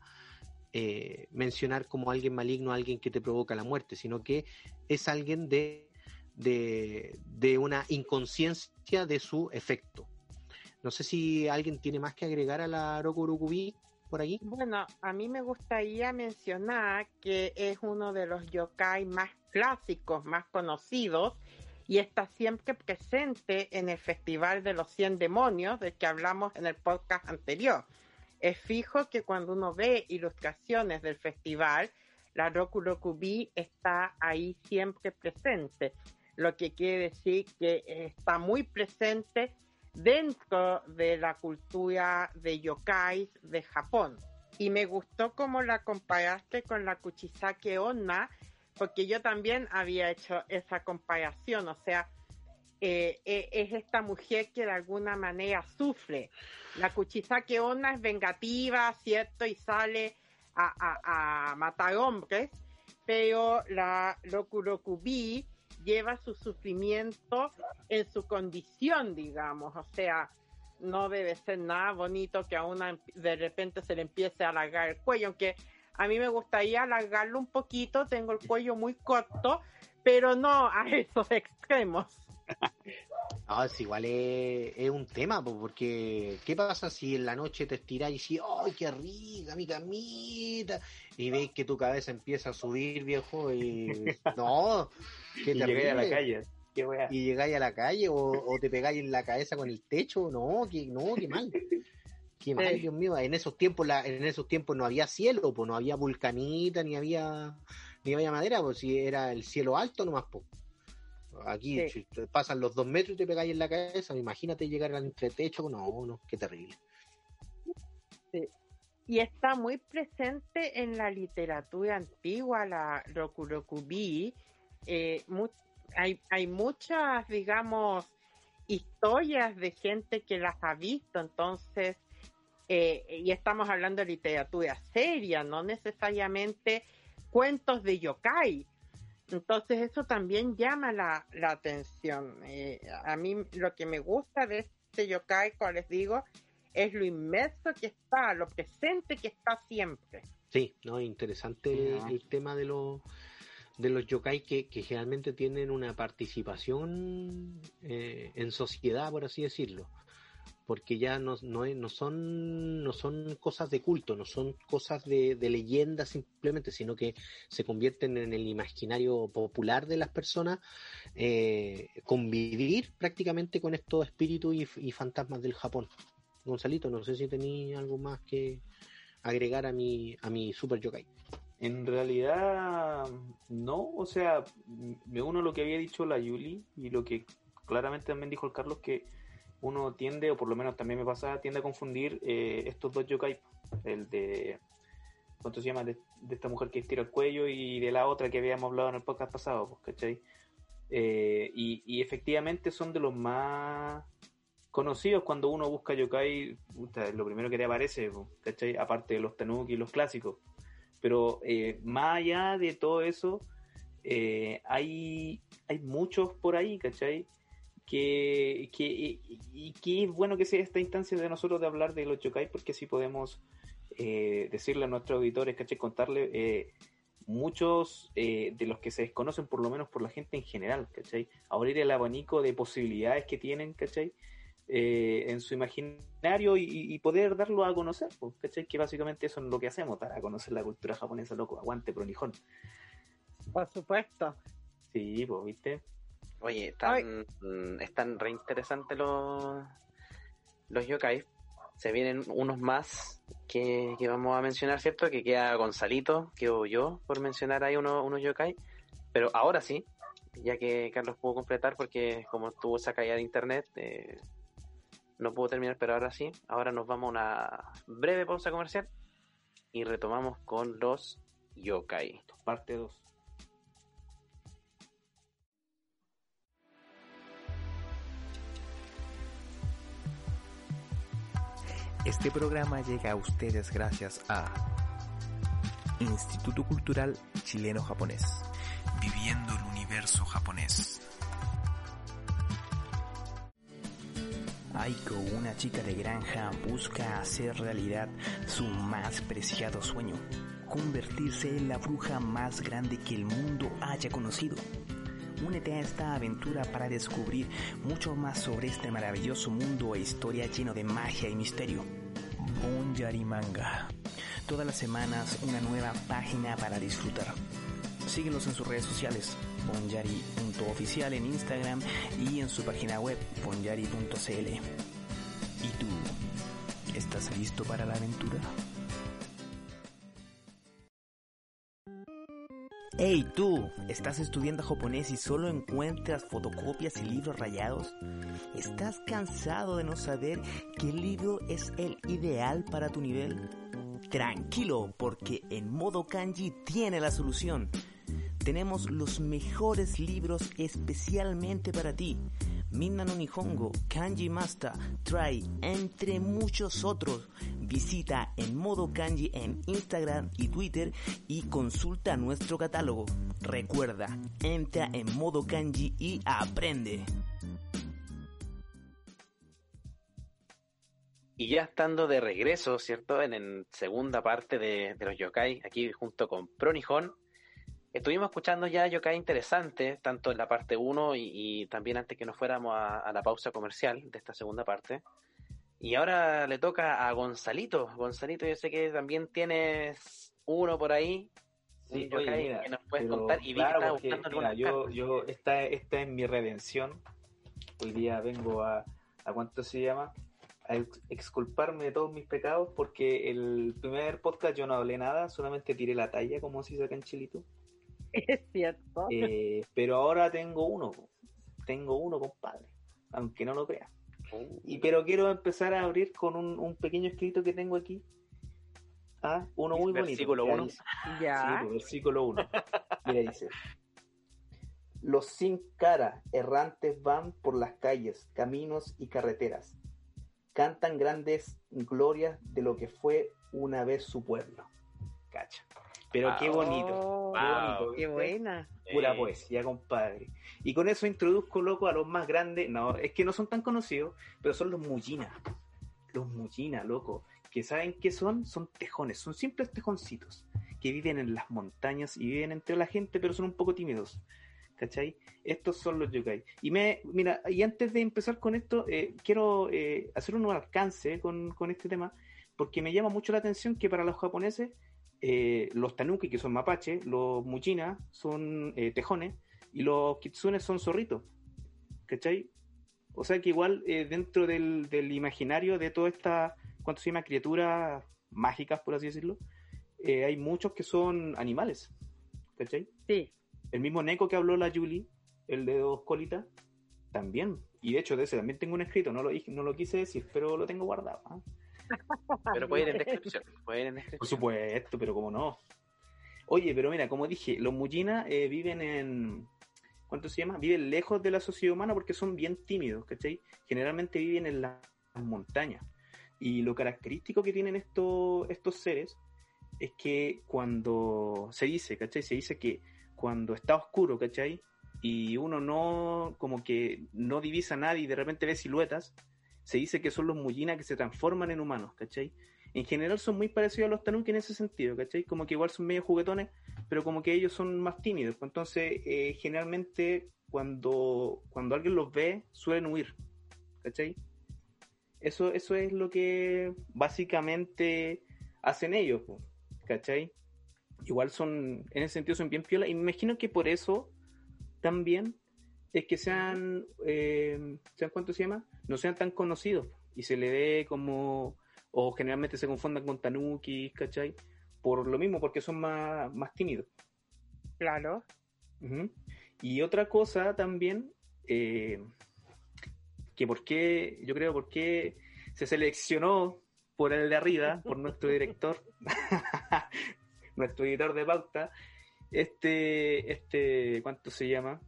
eh, mencionar como alguien maligno, alguien que te provoca la muerte, sino que es alguien de, de, una inconsciencia de su efecto. No sé si alguien tiene más que agregar a la Rokurukubi por ahí. Bueno, a mí me gustaría mencionar que es uno de los yokai más clásicos, más conocidos, y está siempre presente en el Festival de los 100 Demonios, del que hablamos en el podcast anterior. Es fijo que cuando uno ve ilustraciones del festival, la Roku Rokubi está ahí siempre presente, lo que quiere decir que está muy presente dentro de la cultura de yokai de Japón. Y me gustó cómo la comparaste con la Kuchisake Onna, porque yo también había hecho esa comparación, o sea, eh, eh, es esta mujer que de alguna manera sufre. La Kuchisake Onna es vengativa, ¿cierto? Y sale a, matar hombres, pero la Rokurokubi lleva su sufrimiento en su condición, digamos, o sea, no debe ser nada bonito que a una de repente se le empiece a alargar el cuello, aunque a mí me gustaría alargarlo un poquito, tengo el cuello muy corto, pero no a esos extremos. No, es igual es, un tema, porque ¿qué pasa si en la noche te estiras y dices, ¡ay, qué rica mi camita! Y ves que tu cabeza empieza a subir, viejo, y no, qué y llegáis a la calle. y llegáis a la calle o, o, te pegáis en la cabeza con el techo, no, que, no, qué mal. Mal, Dios mío, en esos tiempos la, en esos tiempos no había cielo, pues no había vulcanita, ni había ni había madera, pues si era el cielo alto nomás, pues. Aquí pasan los dos metros y te pegáis en la cabeza, imagínate llegar al entretecho, no, no, qué terrible. Y está muy presente en la literatura antigua, la Rokurokubi. Eh, hay, hay muchas, digamos, historias de gente que las ha visto, entonces eh, y estamos hablando de literatura seria, no necesariamente cuentos de yokai. Entonces eso también llama la, atención. Eh, a mí lo que me gusta de este yokai, como les digo, es lo inmerso que está, lo presente que está siempre. Sí, no, interesante el tema de los de los yokai que, generalmente tienen una participación eh, en sociedad, por así decirlo porque ya no, no, no, son, no son cosas de culto, no son cosas de, de leyenda simplemente, sino que se convierten en el imaginario popular de las personas, eh, convivir prácticamente con estos espíritus y, fantasmas del Japón. Gonzalito, no sé si tenía algo más que agregar a mi, a mi Super Yokai. En realidad, no, o sea, me uno a lo que había dicho la Yuli y lo que claramente también dijo el Carlos, que uno tiende, o por lo menos también me pasa, tiende a confundir eh, estos dos yokai, el de, ¿cuánto se llama? De, esta mujer que estira el cuello y de la otra que habíamos hablado en el podcast pasado, pues, ¿cachai? Eh, y, efectivamente son de los más conocidos cuando uno busca yokai, lo primero que te aparece, pues, ¿cachai? Aparte de los tanuki y los clásicos. Pero eh, más allá de todo eso, hay, hay muchos por ahí, ¿cachai? Que, que, y, y que es bueno que sea esta instancia de nosotros de hablar de los yokai porque así podemos eh, decirle a nuestros auditores, ¿cachai? Contarle eh, muchos eh, de los que se desconocen, por lo menos por la gente en general, ¿cachai? Abrir el abanico de posibilidades que tienen, ¿cachai? Eh, en su imaginario y, y, poder darlo a conocer, pues, ¿cachai? Que básicamente eso es lo que hacemos, para conocer la cultura japonesa, loco, aguante, pronijón. Por supuesto. Sí, pues, ¿viste? Oye, están, están re interesantes los, los yokai. Se vienen unos más que, que, vamos a mencionar, ¿cierto? Que queda Gonzalito, quedo yo por mencionar ahí uno, unos yokai. Pero ahora sí, ya que Carlos pudo completar, porque como tuvo esa caída de internet, eh, no pudo terminar, pero ahora sí. Ahora nos vamos a una breve pausa comercial y retomamos con los yokai. Parte 2. Este programa llega a ustedes gracias a Instituto Cultural Chileno-Japonés. Viviendo el universo japonés. Aiko, una chica de granja, busca hacer realidad su más preciado sueño, convertirse en la bruja más grande que el mundo haya conocido. Únete a esta aventura para descubrir mucho más sobre este maravilloso mundo e historia lleno de magia y misterio. Bonyari Manga. Todas las semanas una nueva página para disfrutar. Síguenos en sus redes sociales, bonyari.oficial en Instagram y en su página web, bonyari.cl. ¿Y tú? ¿Estás listo para la aventura? Hey tú, ¿estás estudiando japonés y solo encuentras fotocopias y libros rayados? ¿Estás cansado de no saber qué libro es el ideal para tu nivel? Tranquilo, porque en modo kanji tiene la solución. Tenemos los mejores libros especialmente para ti. Minna Kanji Master, Try, entre muchos otros. Visita en modo kanji en Instagram y Twitter y consulta nuestro catálogo. Recuerda, entra en modo kanji y aprende. Y ya estando de regreso, ¿cierto? En, en segunda parte de, de, los yokai, aquí junto con Pronijón, estuvimos escuchando ya yokai interesantes, tanto en la parte 1 y, y, también antes que nos fuéramos a, a, la pausa comercial de esta segunda parte. Y ahora le toca a Gonzalito. Gonzalito, yo sé que también tienes uno por ahí. Sí, oye, mira, que nos puedes pero, contar. Y claro, porque, mira, yo, yo, esta, esta es mi redención. Hoy día vengo a, a ¿cuánto se llama? a exculparme de todos mis pecados porque el primer podcast yo no hablé nada, solamente tiré la talla, como se dice acá en Chilito. Es cierto. Eh, pero ahora tengo uno, tengo uno, compadre, aunque no lo crea. Y pero quiero empezar a abrir con un, un pequeño escrito que tengo aquí. Ah, uno muy versículo bonito. Versículo 1. Ya. Sí, versículo 1. Mira, dice. Los sin cara errantes van por las calles, caminos y carreteras. Cantan grandes glorias de lo que fue una vez su pueblo. Cacha. Pero wow. qué bonito. Oh, qué, bonito, qué buena. Pura poesía, compadre. Y con eso introduzco, loco, a los más grandes. No, es que no son tan conocidos, pero son los Mullina. Los Mullina, loco. Que saben qué son? Son tejones. Son simples tejoncitos. Que viven en las montañas y viven entre la gente, pero son un poco tímidos. ¿Cachai? Estos son los yokai. Y me, mira, y antes de empezar con esto, eh, quiero eh, hacer un alcance con, con este tema, porque me llama mucho la atención que para los japoneses, eh, los tanuki, que son mapache, los muchina son eh, tejones, y los kitsunes son zorritos. ¿Cachai? O sea que igual eh, dentro del, del imaginario de toda esta, ¿cuánto se llama? Criaturas mágicas, por así decirlo, eh, hay muchos que son animales. ¿Cachai? Sí. El mismo Neko que habló la Julie, el de dos colitas, también. Y de hecho, de ese también tengo un escrito, no lo, no lo quise decir, pero lo tengo guardado. ¿ah? Pero puede ir en descripción. Puede ir en descripción. Por supuesto, pero como no. Oye, pero mira, como dije, los Mullina eh, viven en. ¿Cuánto se llama? Viven lejos de la sociedad humana porque son bien tímidos, ¿cachai? Generalmente viven en las montañas. Y lo característico que tienen estos, estos seres es que cuando se dice, ¿cachai? Se dice que cuando está oscuro, ¿cachai? Y uno no, como que no divisa a nadie y de repente ve siluetas, se dice que son los Mullina que se transforman en humanos, ¿cachai? En general son muy parecidos a los Tanuki en ese sentido, ¿cachai? Como que igual son medio juguetones, pero como que ellos son más tímidos. pues Entonces, eh, generalmente cuando, cuando alguien los ve, suelen huir, ¿cachai? Eso, eso es lo que básicamente hacen ellos, po, ¿cachai? Igual son, en ese sentido son bien piola, y me imagino que por eso también es que sean, eh, ¿saben cuánto se llama? No sean tan conocidos, y se le ve como o generalmente se confundan con tanuki, ¿cachai? Por lo mismo, porque son más, más tímidos. Claro. Y otra cosa también, eh, que por qué, yo creo, por qué se seleccionó por el de arriba, por nuestro director, nuestro editor de pauta, este, este, ¿cuánto se llama?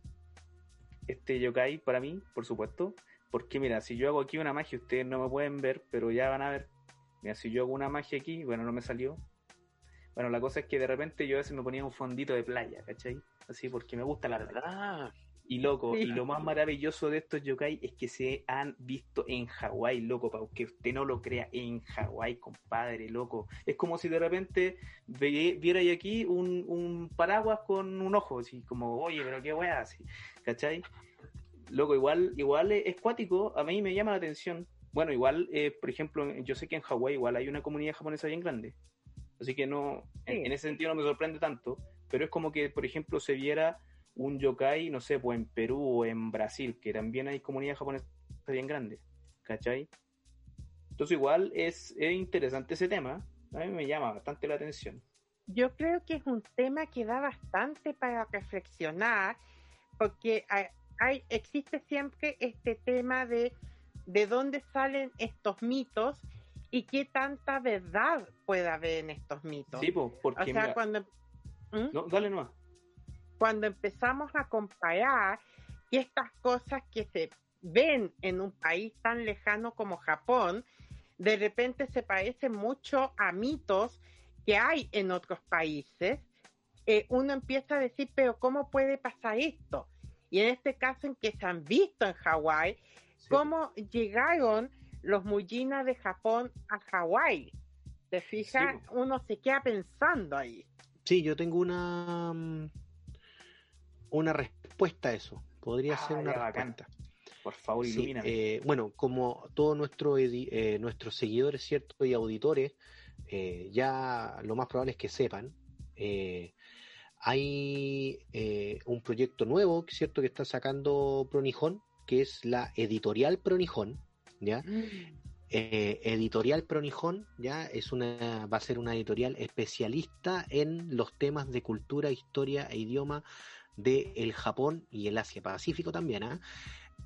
Este yokai para mí, por supuesto. Porque mira, si yo hago aquí una magia, ustedes no me pueden ver, pero ya van a ver. Mira, si yo hago una magia aquí, bueno, no me salió. Bueno, la cosa es que de repente yo a veces me ponía un fondito de playa, ¿cachai? Así porque me gusta la playa. Y loco, Sí. y lo más maravilloso de estos yokai es que se han visto en Hawái, loco, para que usted no lo crea, en Hawái, compadre, loco. Es como si de repente ve- viera ahí aquí un, un paraguas con un ojo, así como, oye, pero qué weá, así, ¿cachai? Loco, igual, igual es, cuático, a mí me llama la atención. Bueno, igual, eh, por ejemplo, yo sé que en Hawái igual hay una comunidad japonesa bien grande. Así que no, en, Sí. en ese sentido no me sorprende tanto, pero es como que, por ejemplo, se viera un yokai, no sé, pues en Perú o en Brasil, que también hay comunidad japonesa bien grande, ¿cachai? Entonces igual es, es interesante ese tema, a mí me llama bastante la atención. Yo creo que es un tema que da bastante para reflexionar, porque hay, hay- existe siempre este tema de de dónde salen estos mitos y qué tanta verdad puede haber en estos mitos. Sí, pues, o porque sea, mira, cuando, ¿Mm? no, dale nomás. Cuando empezamos a comparar y estas cosas que se ven en un país tan lejano como Japón, de repente se parecen mucho a mitos que hay en otros países, eh, uno empieza a decir, pero ¿cómo puede pasar esto? Y en este caso en que se han visto en Hawái, Sí, ¿cómo llegaron los Mujinas de Japón a Hawái? ¿Te fijas? Sí, Uno se queda pensando ahí. Sí, yo tengo una mm, una respuesta a eso. Podría Ah, ser una bacán. respuesta. Por favor, Sí, eh, bueno, como todos nuestros edi- eh, nuestros seguidores, cierto, y auditores, eh, ya lo más probable es que sepan, hay un proyecto nuevo, cierto, que está sacando Pronijón, que es la editorial Pronijón, ¿ya? Eh, editorial Pronijón ya es una va a ser una editorial especialista en los temas de cultura, historia e idioma de el Japón y el Asia Pacífico también. ¿ah?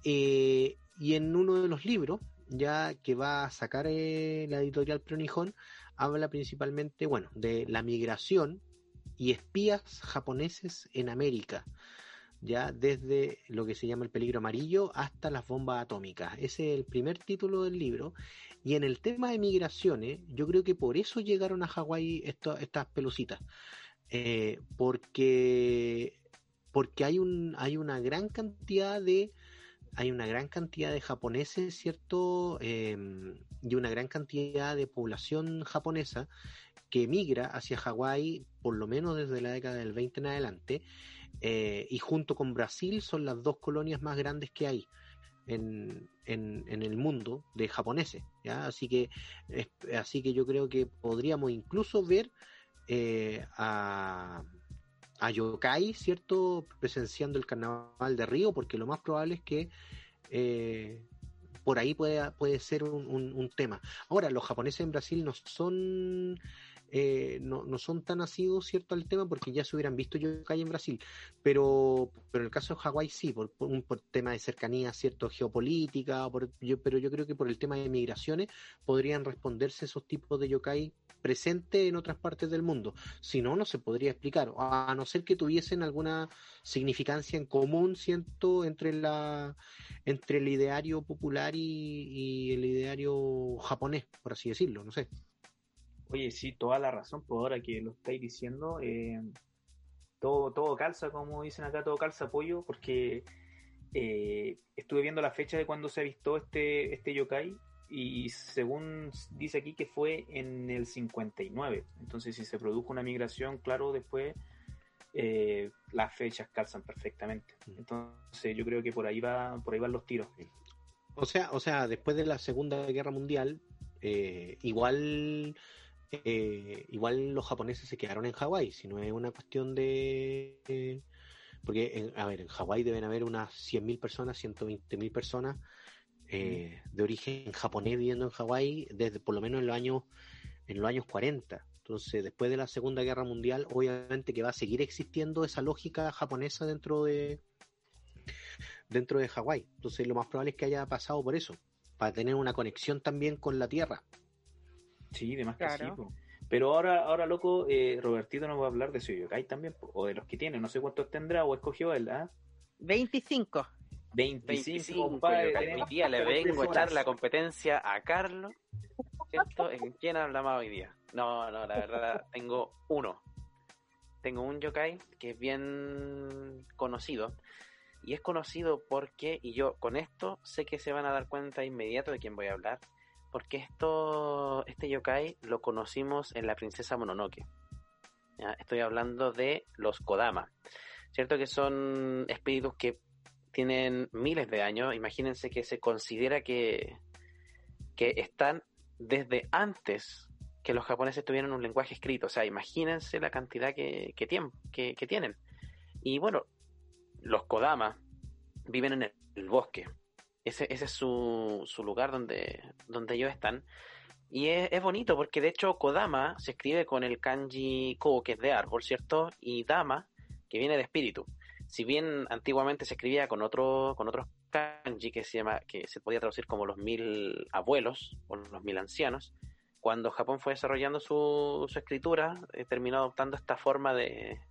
Eh, y en uno de los libros ya que va a sacar eh, la editorial Pronijón habla principalmente bueno de la migración y espías japoneses en América ya desde lo que se llama el peligro amarillo hasta las bombas atómicas. Ese es el primer título del libro. Y en el tema de migraciones, yo creo que por eso llegaron a Hawái estas pelucitas. Eh, porque porque hay un hay una gran cantidad de hay una gran cantidad de japoneses, ¿cierto? Eh, y una gran cantidad de población japonesa que migra hacia Hawái por lo menos desde la década del 20 en adelante, eh, y junto con Brasil son las dos colonias más grandes que hay en, en, el mundo de japoneses. Así, que, así que yo creo que podríamos incluso ver eh, a, a yokai, ¿cierto? Presenciando el carnaval de Río, porque lo más probable es que eh, por ahí puede, puede ser un, un- tema. Ahora, los japoneses en Brasil no son eh, no, no son tan asiduos, ¿cierto?, al tema porque ya se hubieran visto yokai en Brasil. Pero, pero en el caso de Hawái sí, por, por un por tema de cercanía, ¿cierto?, geopolítica, por- yo, pero yo creo que por el tema de migraciones podrían responderse esos tipos de yokai presentes en otras partes del mundo. Si no, no se podría explicar, a no ser que tuviesen alguna significancia en común, ¿cierto?, entre la entre el ideario popular y, y el ideario japonés, por así decirlo, no sé. Oye, sí, toda la razón, por ahora que lo estáis diciendo, eh, todo, todo calza, como dicen acá, todo calza apoyo, porque eh, estuve viendo la fecha de cuando se avistó este, este yokai y según dice aquí que fue en el 59. Entonces, si se produjo una migración, claro, después eh, las fechas calzan perfectamente. Entonces, yo creo que por ahí va, por ahí van los tiros. O sea, o sea, después de la Segunda Guerra Mundial, eh, igual, eh, igual los japoneses se quedaron en Hawái, si no es una cuestión de... eh, porque, en- a ver, en Hawái deben haber unas 100.000 personas, 120.000 personas eh, de origen japonés viviendo en Hawái desde por lo menos en los años, en los años 40. Entonces, después de la Segunda Guerra Mundial, obviamente que va a seguir existiendo esa lógica japonesa dentro de dentro de Hawái. Entonces, lo más probable es que haya pasado por eso, para tener una conexión también con la Tierra. Sí, de más que Claro. sí, po. Pero ahora, ahora loco, eh, Robertito nos va a hablar de su yokai también, po, o de los que tiene. No sé cuántos tendrá o escogió él, ¿ah? 25. 25, 25, compadre, hoy día le vengo a echar la competencia a Carlos, ¿cierto? ¿En quién habla más hoy día? No, no, la verdad, tengo uno. Tengo un yokai que es bien conocido. Y es conocido porque, y yo con esto sé que se van a dar cuenta inmediato de quién voy a hablar, porque esto, este yokai lo conocimos en la princesa Mononoke. ¿ya? Estoy hablando de los Kodama. ¿Cierto? Que son espíritus que tienen miles de años. Imagínense que se considera que, que están desde antes que los japoneses tuvieran un lenguaje escrito. O sea, imagínense la cantidad que, que, tien- que- que tienen. Y bueno, los Kodama viven en el, el bosque. Ese, ese es su, su lugar donde, donde ellos están. Y es, es bonito porque de hecho Kodama se escribe con el kanji Ko, que es de árbol, ¿cierto? Y Dama, que viene de espíritu. Si bien antiguamente se escribía con otro, otros kanji que se llama, podía traducir como los mil abuelos o los mil ancianos, cuando Japón fue desarrollando su, escritura, eh, terminó adoptando esta forma de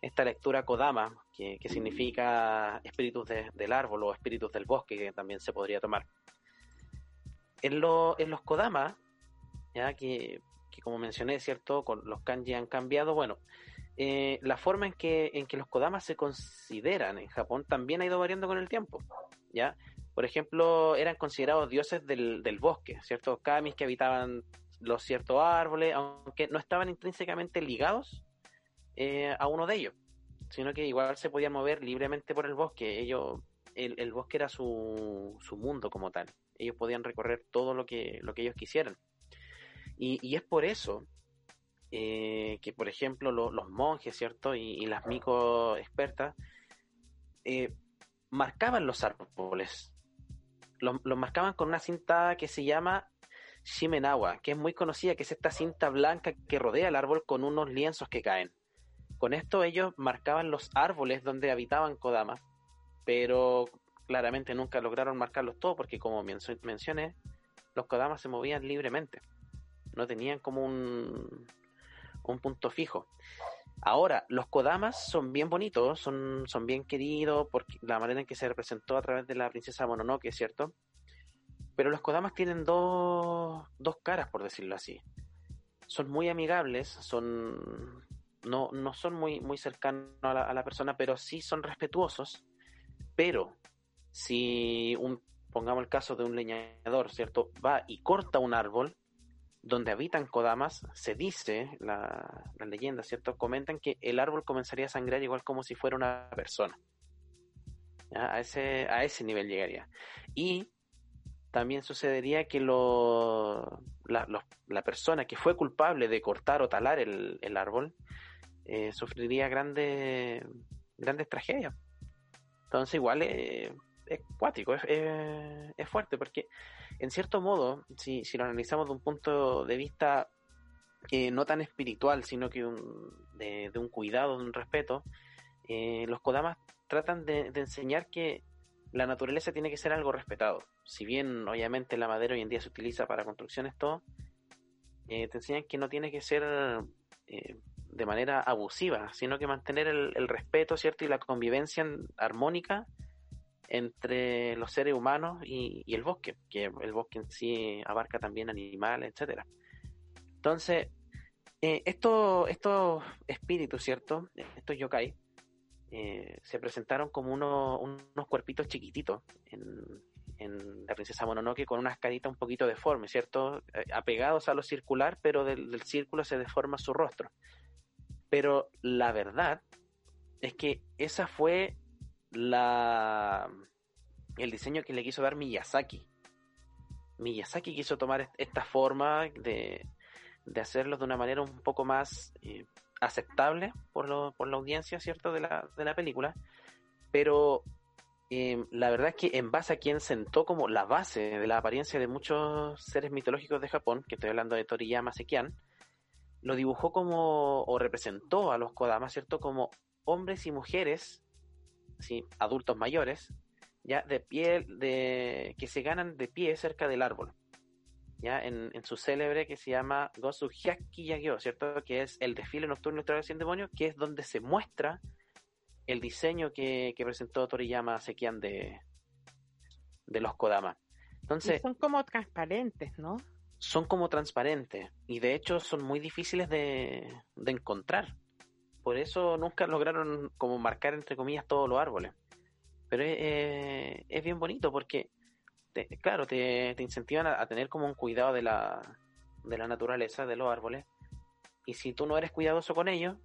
esta lectura Kodama, que, significa espíritus de- del árbol o espíritus del bosque, que también se podría tomar. En, lo- en los Kodama, ya que, que como mencioné, ¿cierto? Con los kanji han cambiado, bueno, eh, la forma en que, en que los Kodamas se consideran en Japón también ha ido variando con el tiempo, ¿ya? Por ejemplo, eran considerados dioses del, del bosque, ¿cierto? Kamis que habitaban los ciertos árboles, aunque no estaban intrínsecamente ligados eh, a uno de ellos, sino que igual se podían mover libremente por el bosque. Ellos, el, el bosque era su, su mundo como tal. Ellos podían recorrer todo lo que, lo que ellos quisieran. Y, y es por eso eh, que, por ejemplo, lo- los monjes, ¿cierto? Y, las mico expertas eh, marcaban los árboles. Los, marcaban con una cinta que se llama Shimenawa, que es muy conocida, que es esta cinta blanca que rodea el árbol con unos lienzos que caen. Con esto ellos marcaban los árboles donde habitaban Kodama, pero claramente nunca lograron marcarlos todos porque como mencio- mencioné, los Kodamas se movían libremente. No tenían como un, un punto fijo. Ahora, los Kodamas son bien bonitos, son, son bien queridos por la manera en que se representó a través de la princesa Mononoke, ¿cierto? Pero los Kodamas tienen dos, dos caras, por decirlo así. Son muy amigables, son no, no son muy, muy cercanos a la, a la persona, pero sí son respetuosos. Pero si un, pongamos el caso de un leñador, ¿cierto? Va y corta un árbol, donde habitan Kodamas, se dice, la, leyenda, ¿cierto? Comentan que el árbol comenzaría a sangrar igual como si fuera una persona. A, ese, a ese nivel llegaría. Y también sucedería que lo, la, la persona que fue culpable de cortar o talar el, el árbol eh, sufriría grandes, grandes tragedias. Entonces igual eh, es cuático, es, es- fuerte, porque en cierto modo, si, si lo analizamos de un punto de vista eh, no tan espiritual, sino que de, de un cuidado, de un respeto, eh, los Kodamas tratan de, enseñar que la naturaleza tiene que ser algo respetado. Si bien obviamente la madera hoy en día se utiliza para construcciones, todo, eh, te enseñan que no tiene que ser de manera abusiva, sino que mantener el, el respeto, ¿cierto? Y la convivencia en- armónica entre los seres humanos y, el bosque, que el bosque en sí abarca también animales, etcétera. Entonces, eh, estos, estos espíritus, ¿cierto? Estos yokai, eh, se presentaron como uno- unos cuerpitos chiquititos en, la princesa Mononoke con unas caritas un poquito deformes, ¿cierto? Eh, apegados a lo circular, pero del círculo se deforma su rostro. Pero la verdad es que esa fue la el diseño que le quiso dar Miyazaki. Miyazaki quiso tomar est- esta forma de, de hacerlo de una manera un poco más eh, aceptable por, lo- por la audiencia, ¿cierto? De la, de la película. Pero eh, la verdad es que en base a quien sentó como la base de la apariencia de muchos seres mitológicos de Japón, que estoy hablando de Toriyama Sekian, lo dibujó como, o representó a los Kodama, ¿cierto? Como hombres y mujeres, ¿sí? adultos mayores, ya de pie, de, que se ganan de pie cerca del árbol, ya en, en su célebre que se llama Gosu Hyakki Yagyo, ¿cierto? Que es el desfile nocturno de sin demonio, que es donde se muestra el diseño que, que presentó Toriyama Sekian de, de los Kodama. Y Entonces, son como transparentes, ¿no? son como transparentes y de hecho son muy difíciles de, de encontrar. Por eso nunca lograron como marcar entre comillas todos los árboles. Pero es, eh, bien bonito porque, te- claro, te, te incentivan a, tener como un cuidado de la, de la naturaleza, de los árboles. Y si tú no eres cuidadoso con ellos,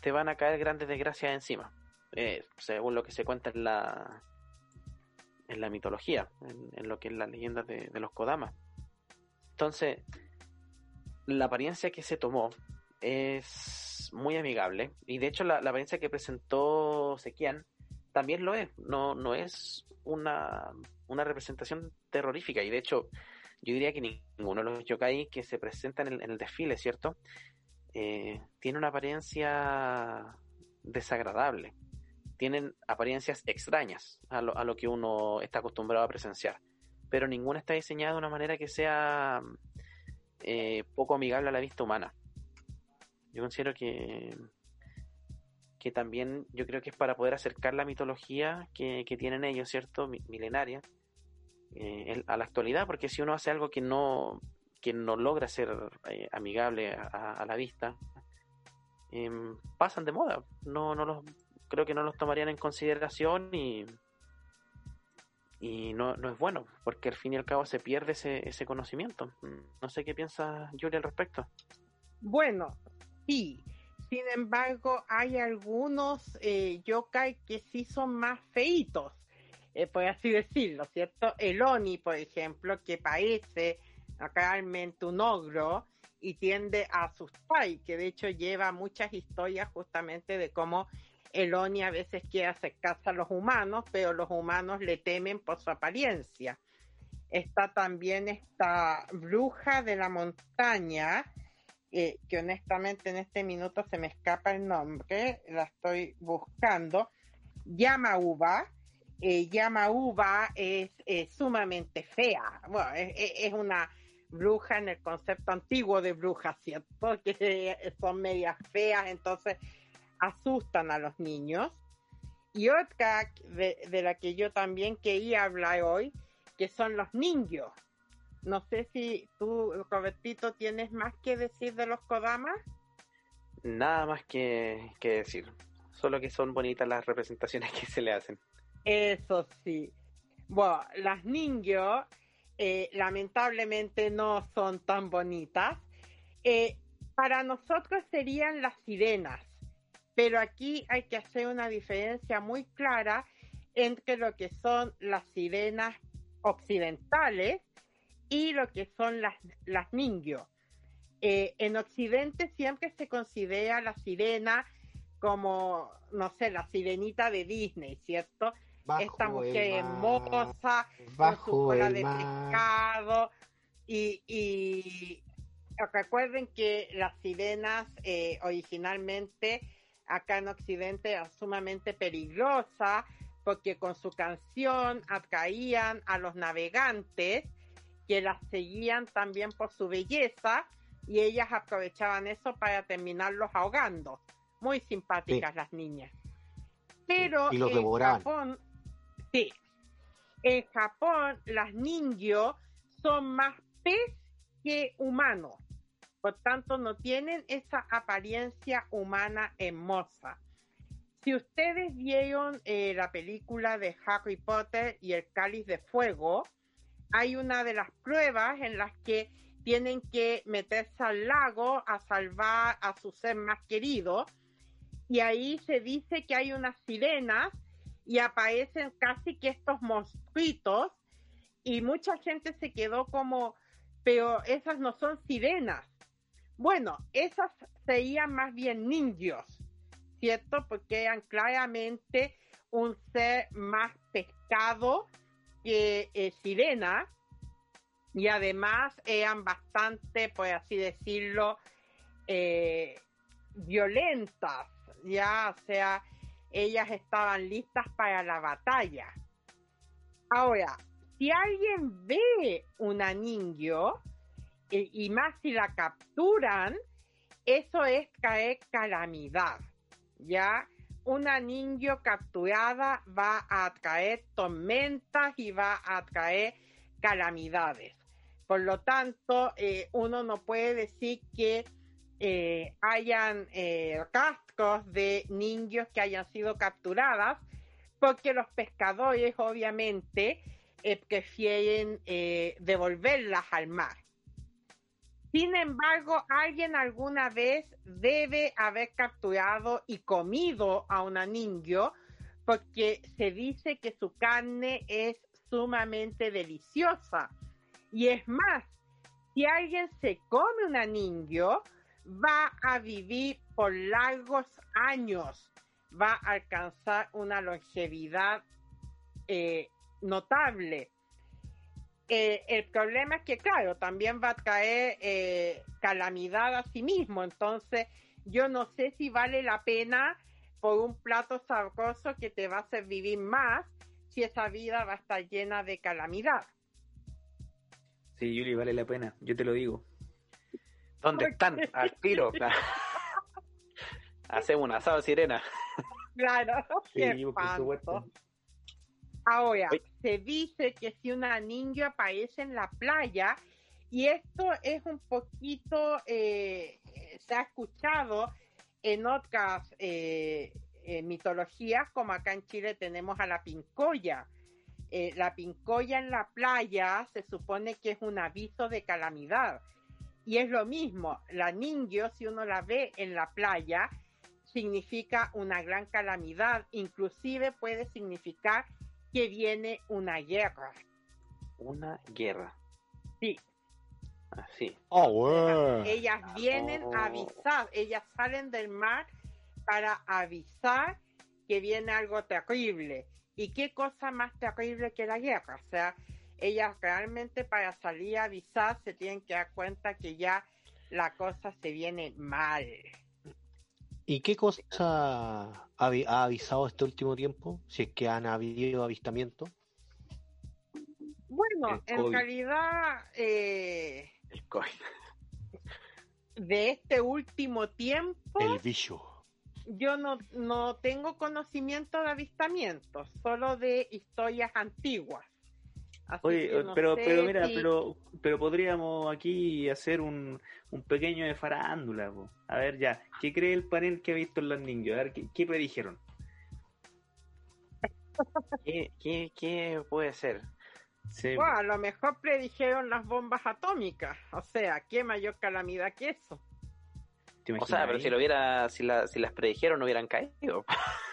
te van a caer grandes desgracias encima. Eh, según lo que se cuenta en la, en la mitología, en, en lo que es la leyenda de, de los Kodamas. Entonces, la apariencia que se tomó es muy amigable. Y de hecho, la, apariencia que presentó Sekian también lo es. No, no es una, una representación terrorífica. Y de hecho, yo diría que ninguno de los yokai que se presentan en el, en el desfile, ¿cierto? Eh, tiene una apariencia desagradable. Tienen apariencias extrañas a lo, a lo que uno está acostumbrado a presenciar pero ninguna está diseñada de una manera que sea eh, poco amigable a la vista humana. Yo considero que que también yo creo que es para poder acercar la mitología que, que tienen ellos, ¿cierto? Mi- Milenaria, eh, a la actualidad, porque si uno hace algo que no, que no logra ser eh, amigable a, la vista, em, pasan de moda. No, no los, creo que no los tomarían en consideración y, y no, no es bueno, porque al fin y al cabo se pierde ese, ese conocimiento. No sé qué piensa Yuri al respecto. Bueno, sí. Sin embargo, hay algunos eh, yokai que sí son más feitos, eh, por así decirlo, ¿cierto? El Oni, por ejemplo, que parece realmente un ogro y tiende a asustar, y que de hecho lleva muchas historias justamente de cómo el Oni a veces quiere acercarse a los humanos, pero los humanos le temen por su apariencia. Está también esta bruja de la montaña, eh, que honestamente en este minuto se me escapa el nombre, la estoy buscando, Yamauba. Eh, Yamauba es, eh, sumamente fea, bueno, es, una bruja en el concepto antiguo de bruja, ¿cierto? Que son medias feas, entonces asustan a los niños. Y otra de, de la que yo también quería hablar hoy, que son los ninjos. No sé si tú, Robertito, tienes más que decir de los Kodamas. Nada más que, que decir. Solo que son bonitas las representaciones que se le hacen. Eso sí. Bueno, las ninjas eh, lamentablemente no son tan bonitas. Eh, para nosotros serían las sirenas, pero aquí hay que hacer una diferencia muy clara entre lo que son las sirenas occidentales y lo que son las, las ninjo. Eh, en Occidente siempre se considera la sirena como, no sé, la sirenita de Disney, ¿cierto? Bajo Esta mujer hermosa, con su cola de pescado. Y, y recuerden que las sirenas eh, originalmente acá en Occidente eran sumamente peligrosas porque con su canción atraían a los navegantes que las seguían también por su belleza y ellas aprovechaban eso para terminarlos ahogando. Muy simpáticas las niñas. Pero Y los en devoraban. Japón, sí, en Japón las ninjo son más pez que humanos. Por tanto, no tienen esa apariencia humana hermosa. Si ustedes vieron eh, la película de Harry Potter y el Cáliz de Fuego, hay una de las pruebas en las que tienen que meterse al lago a salvar a su ser más querido. Y ahí se dice que hay unas sirenas y aparecen casi que estos monstruitos y mucha gente se quedó como, pero esas no son sirenas. Bueno, esas serían más bien ninjos, ¿cierto? Porque eran claramente un ser más pescado que eh, sirena y además eran bastante, por así decirlo, eh, violentas, ya, o sea, ellas estaban listas para la batalla. Ahora, si alguien ve una ninjo, eh, y más si la capturan, eso es traer calamidad, ¿ya? Una ninjo capturada va a traer tormentas y va a traer calamidades. Por lo tanto, eh, uno no puede decir que eh, hayan eh, rastros de ninjos que hayan sido capturadas, porque los pescadores obviamente eh, prefieren devolverlas al mar. Sin embargo, alguien alguna vez debe haber capturado y comido a una ninjo porque se dice que su carne es sumamente deliciosa. Y es más, si alguien se come una ninjo, va a vivir por largos años, va a alcanzar una longevidad eh, notable. Eh, el problema es que, claro, también va a traer eh, calamidad a sí mismo. Entonces, yo no sé si vale la pena por un plato sabroso que te va a hacer vivir más si esa vida va a estar llena de calamidad. Sí, Yuli, vale la pena, yo te lo digo. ¿Dónde están? Al tiro. Hacemos un asado sirena. Claro, qué Sí, por supuesto. Ahora, se dice que si una ninja aparece en la playa, y esto es un poquito, eh, se ha escuchado en otras eh, eh, mitologías, como acá en Chile tenemos a la pincoya. La pincoya en la playa se supone que es un aviso de calamidad. Y es lo mismo, la ninja, si uno la ve en la playa, significa una gran calamidad, inclusive puede significar que viene una guerra. Una guerra. Sí, Así. Oh, ellas vienen a avisar, ellas salen del mar para avisar que viene algo terrible. ¿Y qué cosa más terrible que la guerra? O sea, ellas realmente para salir a avisar se tienen que dar cuenta que ya la cosa se viene mal. ¿Y qué cosa ha, avi- ha avisado este último tiempo? Si es que han habido avistamientos. Bueno, en realidad, eh, El COVID. de este último tiempo, El bicho. yo no, no tengo conocimiento de avistamientos, solo de historias antiguas. Así Oye, que no pero, sé pero mira, si- pero, pero podríamos aquí hacer un, un pequeño de farándula. po. A ver, ya, ¿qué cree el panel que ha visto en los? A ver, ¿qué, qué predijeron? ¿Qué, qué, qué puede ser? Sí, Bueno, a lo mejor predijeron las bombas atómicas. O sea, qué mayor calamidad que eso. ¿te O sea, pero si lo hubiera, si, la- si las predijeron no hubieran caído.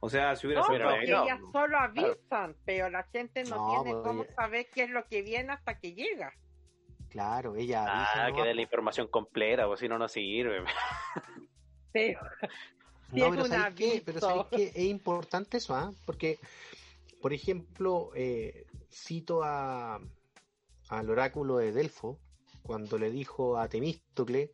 O sea, si hubiera No, sido porque no, ellas solo avisan, pero la gente no, No, tiene pues, cómo oye. saber qué es lo que viene hasta que llega. Claro, ella avisa Ah, nomás, que dé la información completa, pues si no, no sirve. Pero si No, es pero un ¿sabéis qué? Pero. ¿sabéis qué? Es importante eso, ¿ah? Porque, por ejemplo, eh, cito a, al oráculo de Delfo, cuando le dijo a Temístocle,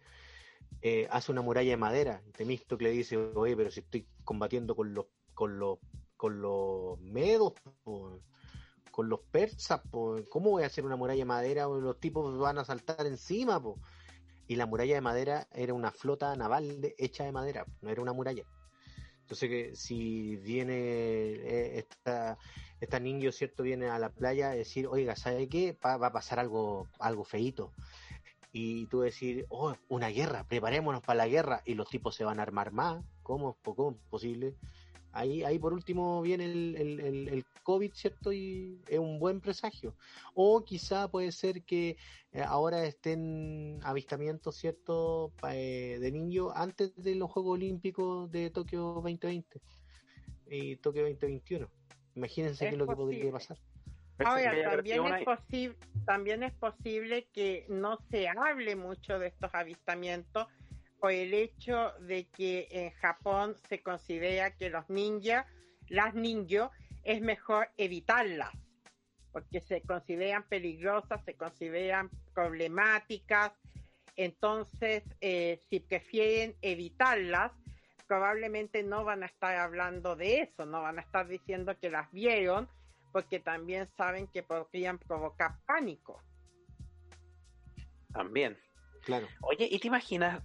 eh, hace una muralla de madera. Y Temístocle dice, oye, pero si estoy combatiendo con los, con los, con los medos, con los persas, po, ¿cómo voy a hacer una muralla de madera? Los tipos van a saltar encima. Y la muralla de madera era una flota naval hecha de madera, no era una muralla. Entonces, que si viene eh, esta, esta ninja, ¿cierto? Viene a la playa a decir, oiga, ¿sabe qué? Va, a pasar algo, algo feíto. Y tú decir, oh, una guerra, preparémonos para la guerra. Y los tipos se van a armar más. ¿Cómo, ¿Cómo posible? Ahí, ahí por último viene el, el, el, el COVID, ¿cierto? Y es un buen presagio. O quizá puede ser que eh, ahora estén avistamientos, ¿cierto? Eh, de niños antes de los Juegos Olímpicos de Tokio 2020 y Tokio 2021. Imagínense Es qué es lo que podría pasar. Ahora, también es, posible, también es posible que no se hable mucho de estos avistamientos por el hecho de que en Japón se considera que los ninjas, las ninjas, es mejor evitarlas, porque se consideran peligrosas, se consideran problemáticas, entonces eh, si prefieren evitarlas, probablemente no van a estar hablando de eso, no van a estar diciendo que las vieron, porque también saben que podrían provocar pánico. También. Claro. Oye, ¿y te imaginas?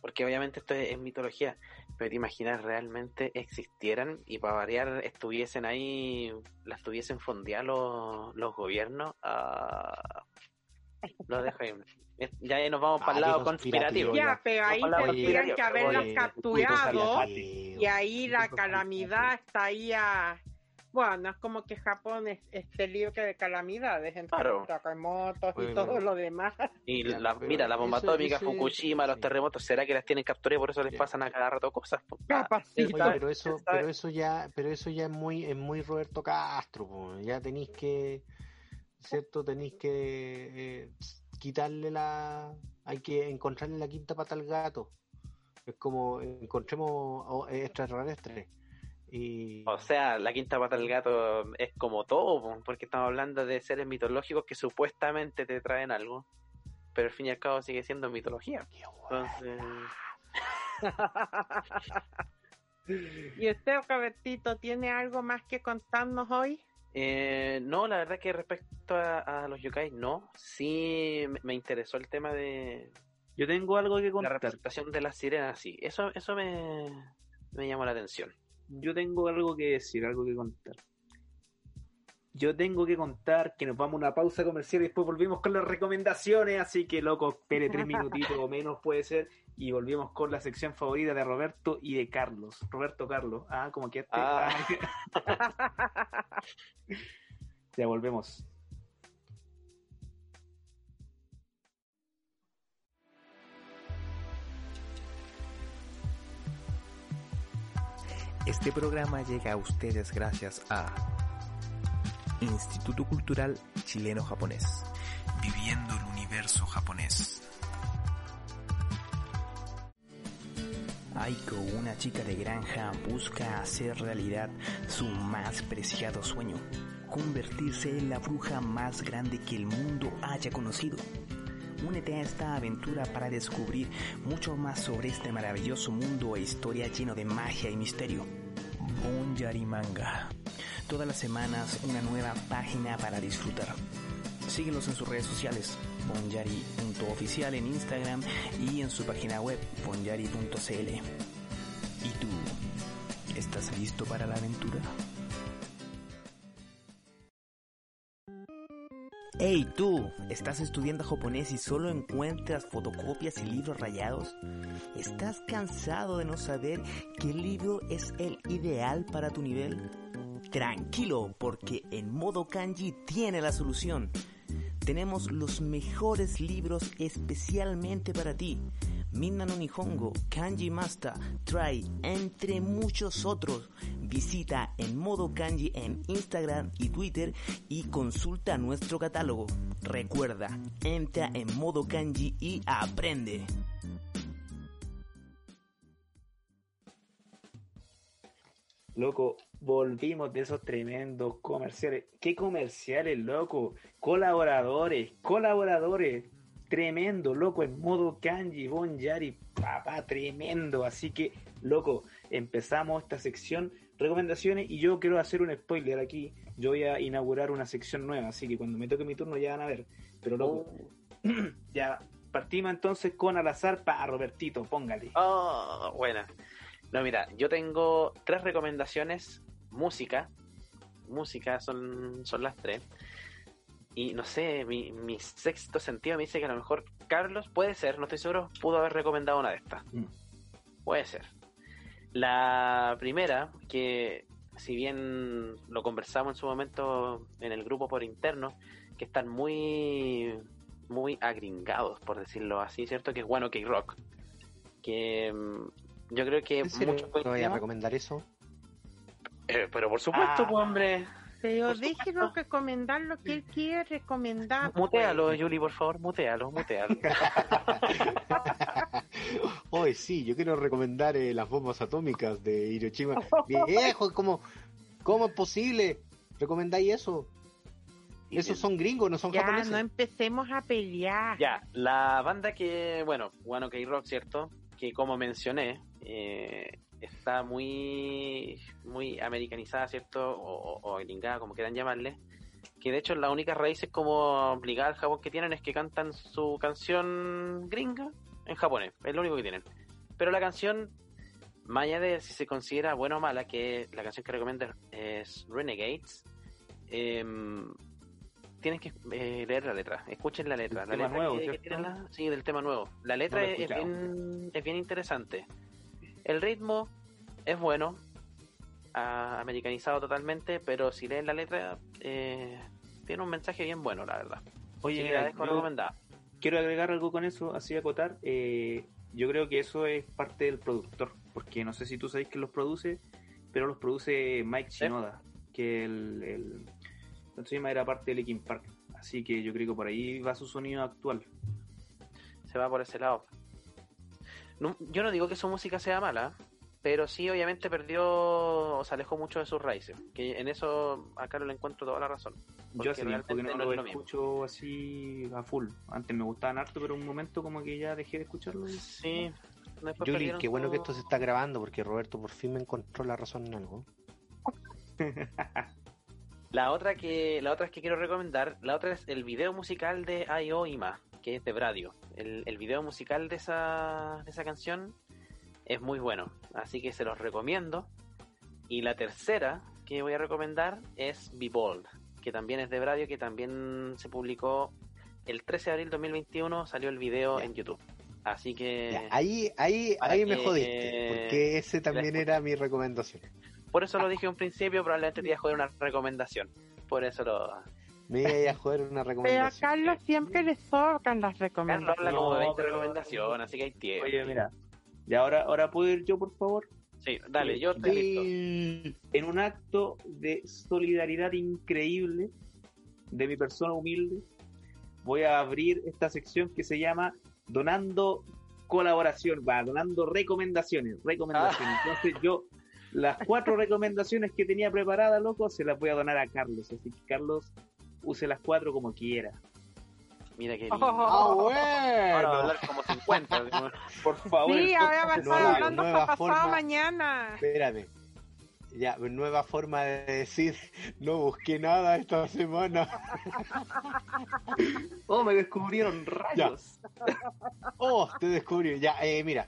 Porque obviamente esto es, es mitología, pero te imaginas realmente existieran y para variar estuviesen ahí, las tuviesen fondeadas los, los gobiernos? Ah, lo dejo ahí. Ya ahí nos vamos Ah, para el lado conspirativo. Ya, pero ahí tendrían que haberlas capturado y ahí la calamidad estaría... Bueno, es como que Japón es, esté libre de calamidades, entre Claro. terremotos y Bueno. todo lo demás. Y Ya, la- pero mira, la bomba eso- atómica, eso- Fukushima, los terremotos, ¿será que las tienen capturadas y por eso les Ya. pasan a cada rato cosas? Ah, Capacita. Oye, pero eso, pero eso ya, pero eso ya es muy, es muy Roberto Castro, po. ya tenéis que, cierto, tenéis que eh, quitarle la, hay que encontrarle la quinta pata al gato. Es como encontremos oh, extraterrestres y O sea, la quinta pata del gato es como todo, po, porque estamos hablando de seres mitológicos que supuestamente te traen algo, pero al fin y al cabo sigue siendo mitología. Entonces, ¿Y usted, Robertito, tiene algo más que contarnos hoy? eh, no, la verdad que respecto a, a los yokai, no. Sí me- me interesó el tema de Yo tengo algo que la contar. representación de las sirenas, sí. Eso, eso me, me llamó la atención. Yo tengo algo que decir, algo que contar. Yo tengo que contar que nos vamos a una pausa comercial y después volvemos con las recomendaciones, así que loco, espere tres minutitos o menos puede ser, y volvemos con la sección favorita de Roberto y de Carlos. Roberto Carlos, ah, como que este. Ah. ya volvemos. Este programa llega a ustedes gracias a Instituto Cultural Chileno-Japonés. Viviendo el universo japonés. Aiko, una chica de granja, busca hacer realidad su más preciado sueño, convertirse en la bruja más grande que el mundo haya conocido. Únete a esta aventura para descubrir mucho más sobre este maravilloso mundo e historia lleno de magia y misterio. Bonyari Manga. Todas las semanas una nueva página para disfrutar. Síguenos en sus redes sociales, bonyari.oficial en Instagram y en su página web, bonyari.cl. ¿Y tú? ¿Estás listo para la aventura? Hey tú, ¿estás estudiando japonés y solo encuentras fotocopias y libros rayados? ¿Estás cansado de no saber qué libro es el ideal para tu nivel? Tranquilo, porque en modo kanji tiene la solución. Tenemos los mejores libros especialmente para ti. Minna no Nihongo, Kanji Master, Try, entre muchos otros. Visita en modo kanji en Instagram y Twitter y consulta nuestro catálogo. Recuerda, entra en modo kanji y aprende. Loco, volvimos de esos tremendos comerciales. ¿Qué comerciales, loco? Colaboradores, colaboradores. Tremendo, loco, en modo kanji, bon yari, papá, tremendo. Así que, loco, empezamos esta sección recomendaciones y yo quiero hacer un spoiler aquí. Yo voy a inaugurar una sección nueva, así que cuando me toque mi turno ya van a ver. Pero, loco, ya partimos entonces con al azar para Robertito, póngale. Oh, buena. No, mira, yo tengo tres recomendaciones. Música. Música son, son las tres. Y no sé, mi, mi sexto sentido me dice que a lo mejor Carlos, puede ser, no estoy seguro, pudo haber recomendado una de estas. Mm. Puede ser. La primera, que si bien lo conversamos en su momento en el grupo por interno, que están muy muy agringados, por decirlo así, ¿cierto? Que es bueno que rock. Que mm, yo creo que ¿En serio muchos ¿No voy a recomendar eso? Eh, pero por supuesto, Ah. pues, hombre. Pero Por déjenos recomendar lo que él quiere recomendar. Mutealo, pues. Yuli, por favor, mutealo, mutealo. Hoy sí, yo quiero recomendar eh, las bombas atómicas de Hiroshima. Viejo, ¿cómo, ¿cómo es posible? ¿Recomendáis eso? Esos son gringos, no son Ya, japoneses. no empecemos a pelear. Ya, la banda que, bueno, One Ok Rock, ¿cierto? Que como mencioné, eh, está muy, muy americanizada, ¿cierto? O, o, o gringada, como quieran llamarle. Que de hecho las únicas raíces como obligadas al Japón que tienen es que cantan su canción gringa en japonés. Es lo único que tienen. Pero la canción, más allá de si se considera buena o mala, que la canción que recomiendo es Renegades, em, tienes que eh, leer la letra. Escuchen la letra. El La tema letra nuevo, que- que ¿cierto? tiene la- sí, del tema nuevo. La letra No es, bien, es bien interesante. El ritmo es bueno, ah, americanizado totalmente, pero si leen la letra, eh, tiene un mensaje bien bueno, la verdad. Oye, mira, la dejo recomendada. quiero agregar algo con eso, así acotar. eh, yo creo que eso es parte del productor, porque no sé si tú sabéis que los produce, pero los produce Mike Shinoda, que el, el ¿cómo se llama? era parte de Linkin Park. Así que yo creo que por ahí va su sonido actual. Se va por ese lado. No- yo no digo que su música sea mala, pero sí obviamente perdió o se alejó mucho de sus raíces. Que en eso a Carlos le encuentro toda la razón. Yo Porque hace tiempo que no no lo lo mismo. escucho así a full. Antes me gustaban harto, pero un momento como que ya dejé de escucharlo. y- Sí. después qué bueno que esto se está grabando porque Roberto por fin me encontró la razón en algo. La otra que la otra es que quiero recomendar, la otra es el video musical de Ayo Ima, que es de Bradio. El, el video musical de esa, de esa canción es muy bueno, así que se los recomiendo. Y la tercera que voy a recomendar es Be Bold, que también es de Bradio, que también se publicó el 13 de abril de 2021, salió el video Ya. en YouTube. Así que Ya, ahí ahí, ahí me jodiste, porque ese también era mi recomendación. por eso lo dije en un principio, probablemente te iba a joder una recomendación. Por eso lo... Me iba a joder una Pero a recomendación. Carlos siempre le sobran las Carlos recomendaciones. habla como de No, 20 pero- recomendaciones, así que hay tiempo. Oye, mira. Y ahora, ahora puedo ir yo, por favor. Sí, dale, yo estoy listo. En un acto de solidaridad increíble de mi persona humilde, voy a abrir esta sección que se llama Donando Colaboración, va, donando recomendaciones, recomendaciones. Entonces yo, las cuatro recomendaciones que tenía preparadas, loco, se las voy a donar a Carlos. Así que Carlos, use las cuatro como quiera. Mira qué lindo. Ahora va a bueno. hablar como 50. digo, Por favor. Sí, el ahora va a podcast estar es nueva- hablando hasta pasado forma. mañana. Espérame. Ya, nueva forma de decir, no busqué nada esta semana. Oh, me descubrieron rayos. Oh, te descubrí. Ya, eh, mira,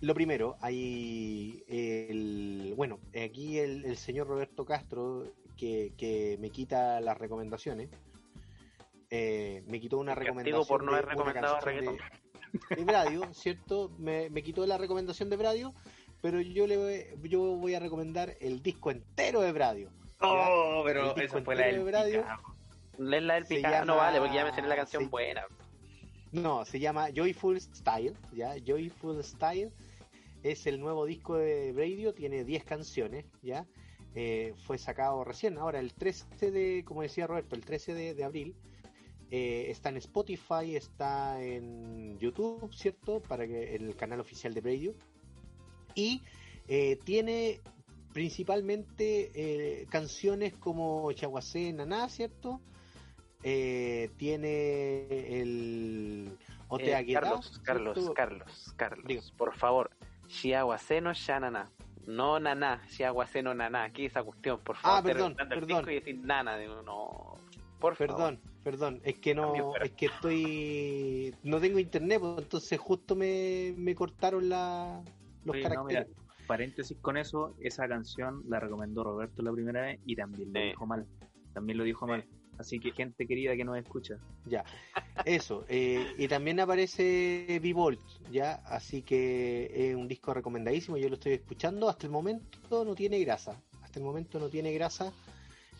lo primero, hay el, bueno, aquí el, el señor Roberto Castro, que, que me quita las recomendaciones, eh, me quitó una recomendación por no de haber recomendado reggaetón. de, de Bradio, ¿cierto? Me, me quitó la recomendación de Bradio, pero yo le voy, yo voy a recomendar el disco entero de Bradio. Oh, pero El disco esa fue la entero del de radio. picado. Es la del Se picado, no llama- vale, porque ya me salió la canción sí. buena. No, se llama Joyful Style, ¿ya? Joyful Style es el nuevo disco de Radio, tiene 10 canciones, ¿ya? Eh, fue sacado recién, ahora el 13 de, como decía Roberto, el 13 de, de abril. Eh, está en Spotify, está en YouTube, ¿cierto? Para que el canal oficial de Radio. Y eh, tiene principalmente canciones como Chaguacé Naná, ¿cierto? Tiene el Ote Agueda, Carlos, Carlos. Carlos, Carlos, Digo. por favor, Shiawaseno Shanana. No nana, Shiawaseno nana. ¿Qué es esa cuestión? Por favor, Ah, perdón, perdón. y decir nana. Digo, no, por favor. Perdón, es que no, es que estoy, no tengo internet, pues, entonces justo me, me cortaron la, los Oye, no, caracteres. mira, paréntesis con eso, esa canción la recomendó Roberto la primera vez y también lo Sí. dijo mal. También lo dijo mal. Así que gente querida que nos escucha. Ya, eso. eh, y también aparece V-Volt, ya, así que es un disco recomendadísimo. Yo lo estoy escuchando. Hasta el momento no tiene grasa. Hasta el momento no tiene grasa.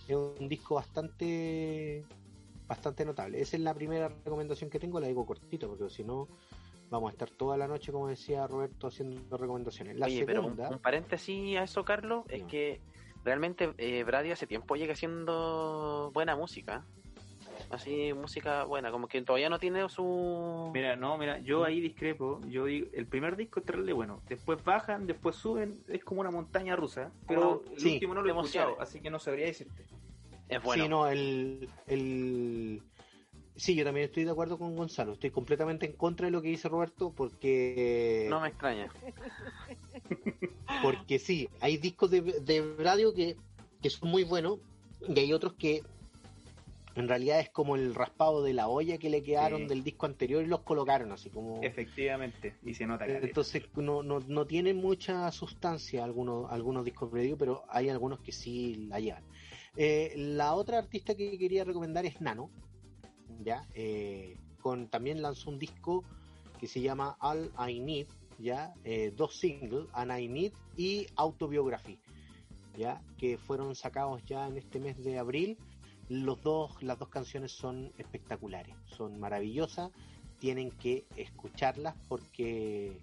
Es un disco bastante, bastante notable. Esa es la primera recomendación que tengo. La digo cortito porque si no vamos a estar toda la noche, como decía Roberto, haciendo recomendaciones. La Oye, pero un, paréntesis a eso, Carlos, es que realmente eh, Bradio hace tiempo llega haciendo buena música. Así, música buena, como que todavía no tiene su... Mira, no, mira, yo ahí discrepo. Yo digo, el primer disco es terrible bueno. Después bajan, después suben. Es como una montaña rusa. Pero el Sí, último no lo he escuchado, así que no sabría decirte. es bueno. Sí, no, el, el... Sí, yo también estoy de acuerdo con Gonzalo. Estoy completamente en contra de lo que dice Roberto porque... No me extraña. Porque sí, hay discos de, de radio que, que son muy buenos y hay otros que en realidad es como el raspado de la olla que le quedaron Sí. del disco anterior y los colocaron así como... Efectivamente. Y se nota caleta. Entonces no, no, no tienen mucha sustancia algunos, algunos discos de radio, pero hay algunos que sí la llevan. Eh, la otra artista que quería recomendar es Nano, ya, Eh, con también lanzó un disco que se llama All I Need, ya, Eh, dos singles, All I Need y Autobiography, ya, que fueron sacados ya en este mes de abril. Los dos, las dos canciones son espectaculares, son maravillosas, tienen que escucharlas porque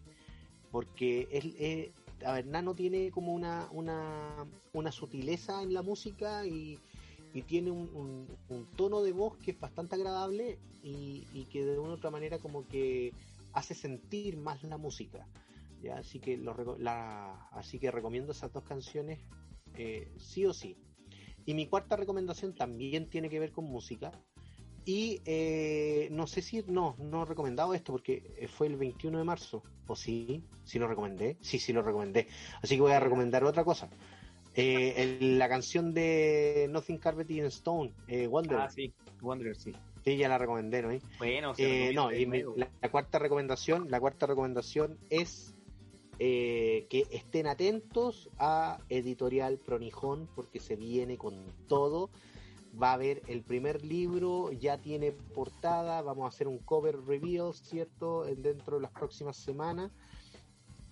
porque él, eh, a ver, Nano tiene como una, una, una sutileza en la música y, y tiene un, tono de voz que es bastante agradable y, que de una u otra manera como que hace sentir más la música. ¿ya? Así, que lo la, así que recomiendo esas dos canciones eh, sí o sí. Y mi cuarta recomendación también tiene que ver con música. Y eh, no sé si, no, no he recomendado esto porque eh, fue el 21 de marzo. ¿O sí? ¿Sí lo recomendé? Sí, sí lo recomendé. Así que voy a recomendar otra cosa. Eh, el- la canción de Nothing Carpet in Stone, eh, Wonder. Ah, sí. Wanderer, sí. Sí, ya la recomendé, ¿no? Bueno, se Eh, no, y mi- la, la cuarta recomendación, la cuarta recomendación es eh, que estén atentos a Editorial Pronijón porque se viene con todo. Va a haber el primer libro, ya tiene portada, vamos a hacer un cover reveal, ¿cierto? En- Dentro de las próximas semanas.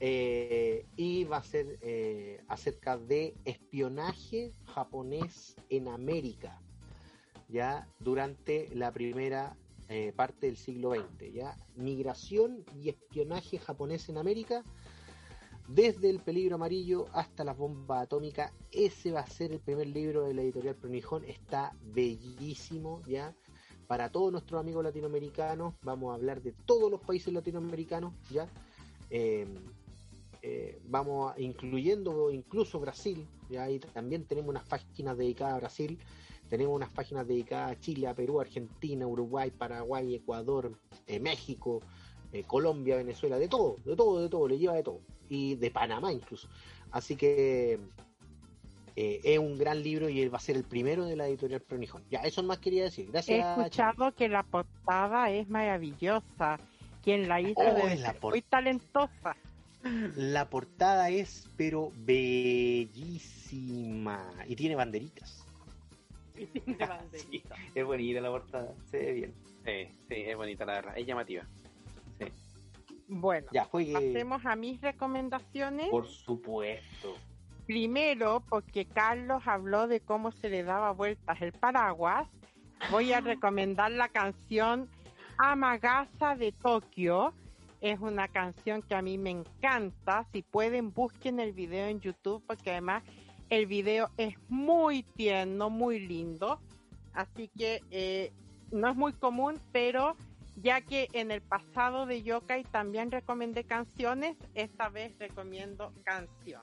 Eh, y va a ser eh, acerca de espionaje japonés en América, ya durante la primera eh, parte del siglo XX, ya. Migración y espionaje japonés en América, desde el peligro amarillo hasta las bombas atómicas, ese va a ser el primer libro de la editorial Pronijón, está bellísimo, ya. Para todos nuestros amigos latinoamericanos, vamos a hablar de todos los países latinoamericanos, ya eh, vamos incluyendo incluso Brasil, ya ahí también tenemos unas páginas dedicadas a Brasil, tenemos unas páginas dedicadas a Chile, a Perú, Argentina, Uruguay, Paraguay, Ecuador, eh, México, eh, Colombia, Venezuela, de todo, de todo, de todo, le lleva de todo, y de Panamá incluso. Así que eh, es un gran libro y él va a ser el primero de la editorial Pronijón. Ya, eso más quería decir. He Gracias. escuchado que la portada es maravillosa. Quien la hizo Oh, es la muy talentosa. La portada es, pero bellísima. Y tiene banderitas. Sí, es bonita la portada, se ve bien. Sí, sí, es bonita la verdad, es llamativa. Bueno, Ya, juegue. pasemos a mis recomendaciones. Por supuesto. Primero, porque Carlos habló de cómo se le daba vueltas el paraguas, voy a recomendar la canción Amagasa de Tokio. Es una canción que a mí me encanta. Si pueden, busquen el video en YouTube, porque además el video es muy tierno, muy lindo. Así que eh, no es muy común, pero ya que en el pasado de Yokai también recomendé canciones, esta vez recomiendo canción.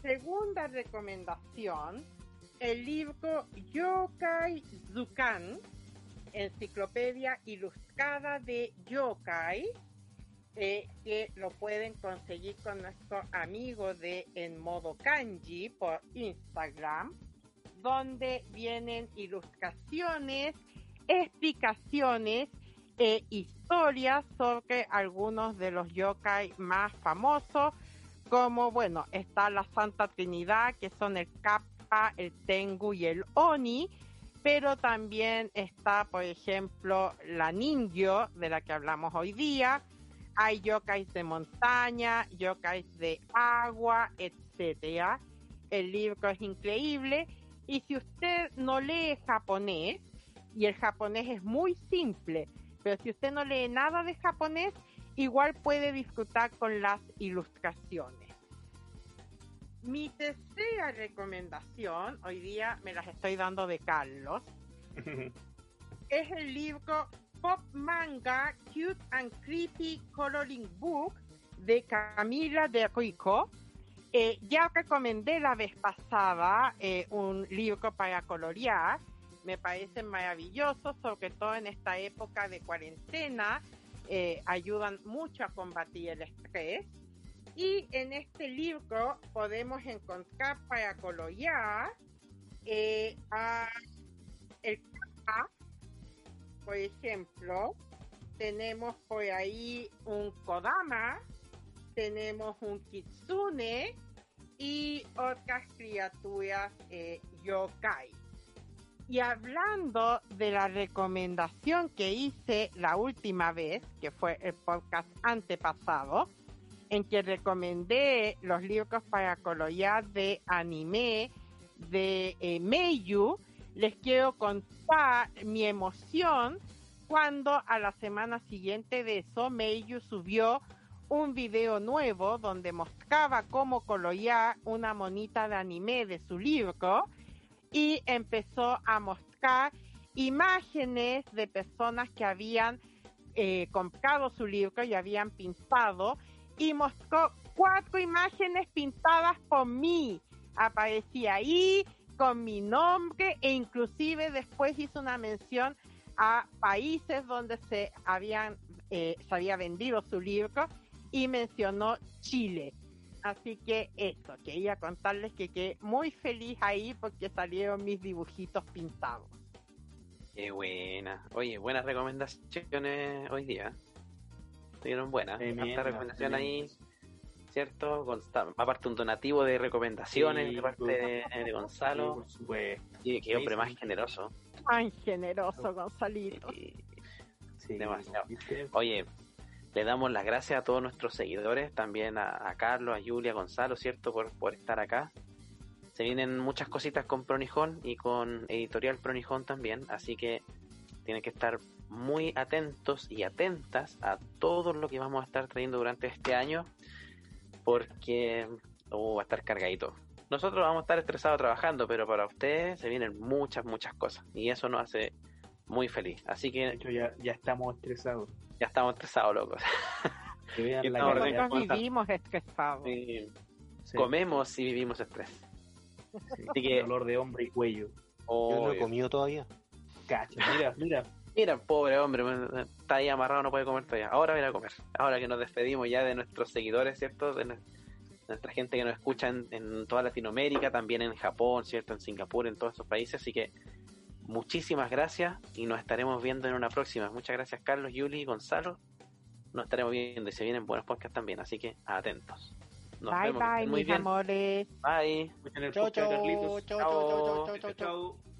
Segunda recomendación, el libro Yokai Zukan, enciclopedia ilustrada de Yokai, eh, que lo pueden conseguir con nuestro amigo de En Modo Kanji por Instagram, donde vienen ilustraciones, explicaciones e historias sobre algunos de los yokai más famosos, como, bueno, está la Santa Trinidad, que son el Kappa, el Tengu y el Oni, pero también está, por ejemplo, la Ningyo, de la que hablamos hoy día, hay yokais de montaña, yokais de agua, etcétera. El libro es increíble y si usted no lee japonés, y el japonés es muy simple, pero si usted no lee nada de japonés, igual puede disfrutar con las ilustraciones. Mi tercera recomendación, hoy día me las estoy dando de Carlos, es el libro Pop Manga Cute and Creepy Coloring Book de Camila de Rico. Eh, ya recomendé la vez pasada eh, un libro para colorear. Me parece maravilloso, sobre todo en esta época de cuarentena. eh, ayudan mucho a combatir el estrés. Y en este libro podemos encontrar para colorear eh, el capa, por ejemplo, tenemos por ahí un Kodama, tenemos un Kitsune y otras criaturas eh, yokai. Y hablando de la recomendación que hice la última vez, que fue el podcast antepasado, en que recomendé los libros para colorear de anime de eh, les quiero contar mi emoción cuando a la semana siguiente de eso Meiyu subió un video nuevo donde mostraba cómo colorear una monita de anime de su libro y empezó a mostrar imágenes de personas que habían eh, comprado su libro y habían pintado y mostró cuatro imágenes pintadas por mí. Aparecía ahí con mi nombre e inclusive después hizo una mención a países donde se habían eh, se había vendido su libro y mencionó Chile. Así que eso, quería contarles que quedé muy feliz ahí porque salieron mis dibujitos pintados. Qué buena. Oye, buenas recomendaciones hoy día. Estuvieron buenas. Tremenda, Esta recomendación ahí. ¿cierto? Aparte un donativo de recomendaciones Sí, de parte de, Gonzalo. por supuesto. Y qué hombre Sí, más sí. generoso. Tan generoso, Gonzalito. Y- Sí, Demasiado. ¿viste? Oye, le damos las gracias a todos nuestros seguidores, también a, a Carlos, a Julia, a Gonzalo, ¿cierto? Por, por estar acá. Se vienen muchas cositas con Pronijón y con Editorial Pronijón también, así que tienen que estar muy atentos y atentas a todo lo que vamos a estar trayendo durante este año, porque uh, va a estar cargadito. Nosotros vamos a estar estresados trabajando, pero para ustedes se vienen muchas, muchas cosas, y eso nos hace muy feliz. Así De que hecho, ya, ya estamos estresados. ya estamos estresados, locos. Que vean la. Nosotros vivimos estresados. Sí, Sí, comemos y vivimos estrés. sí. Así que- Dolor de hombro y cuello. Yo no he comido todavía. Cacha, mira, mira. Mira, pobre hombre, está ahí amarrado, no puede comer todavía. Ahora viene a comer. Ahora que nos despedimos ya de nuestros seguidores, ¿cierto? De nu- nuestra gente que nos escucha en, en toda Latinoamérica, también en Japón, ¿cierto? En Singapur, en todos esos países. Así que muchísimas gracias y nos estaremos viendo en una próxima. Muchas gracias, Carlos, Yuli y Gonzalo. Nos estaremos viendo y se vienen buenos podcasts también, así que atentos. Nos bye vemos, bye, muy mis bien. amores. Bye. Chau, chau, chau, chau, chau, chau, chau. chao.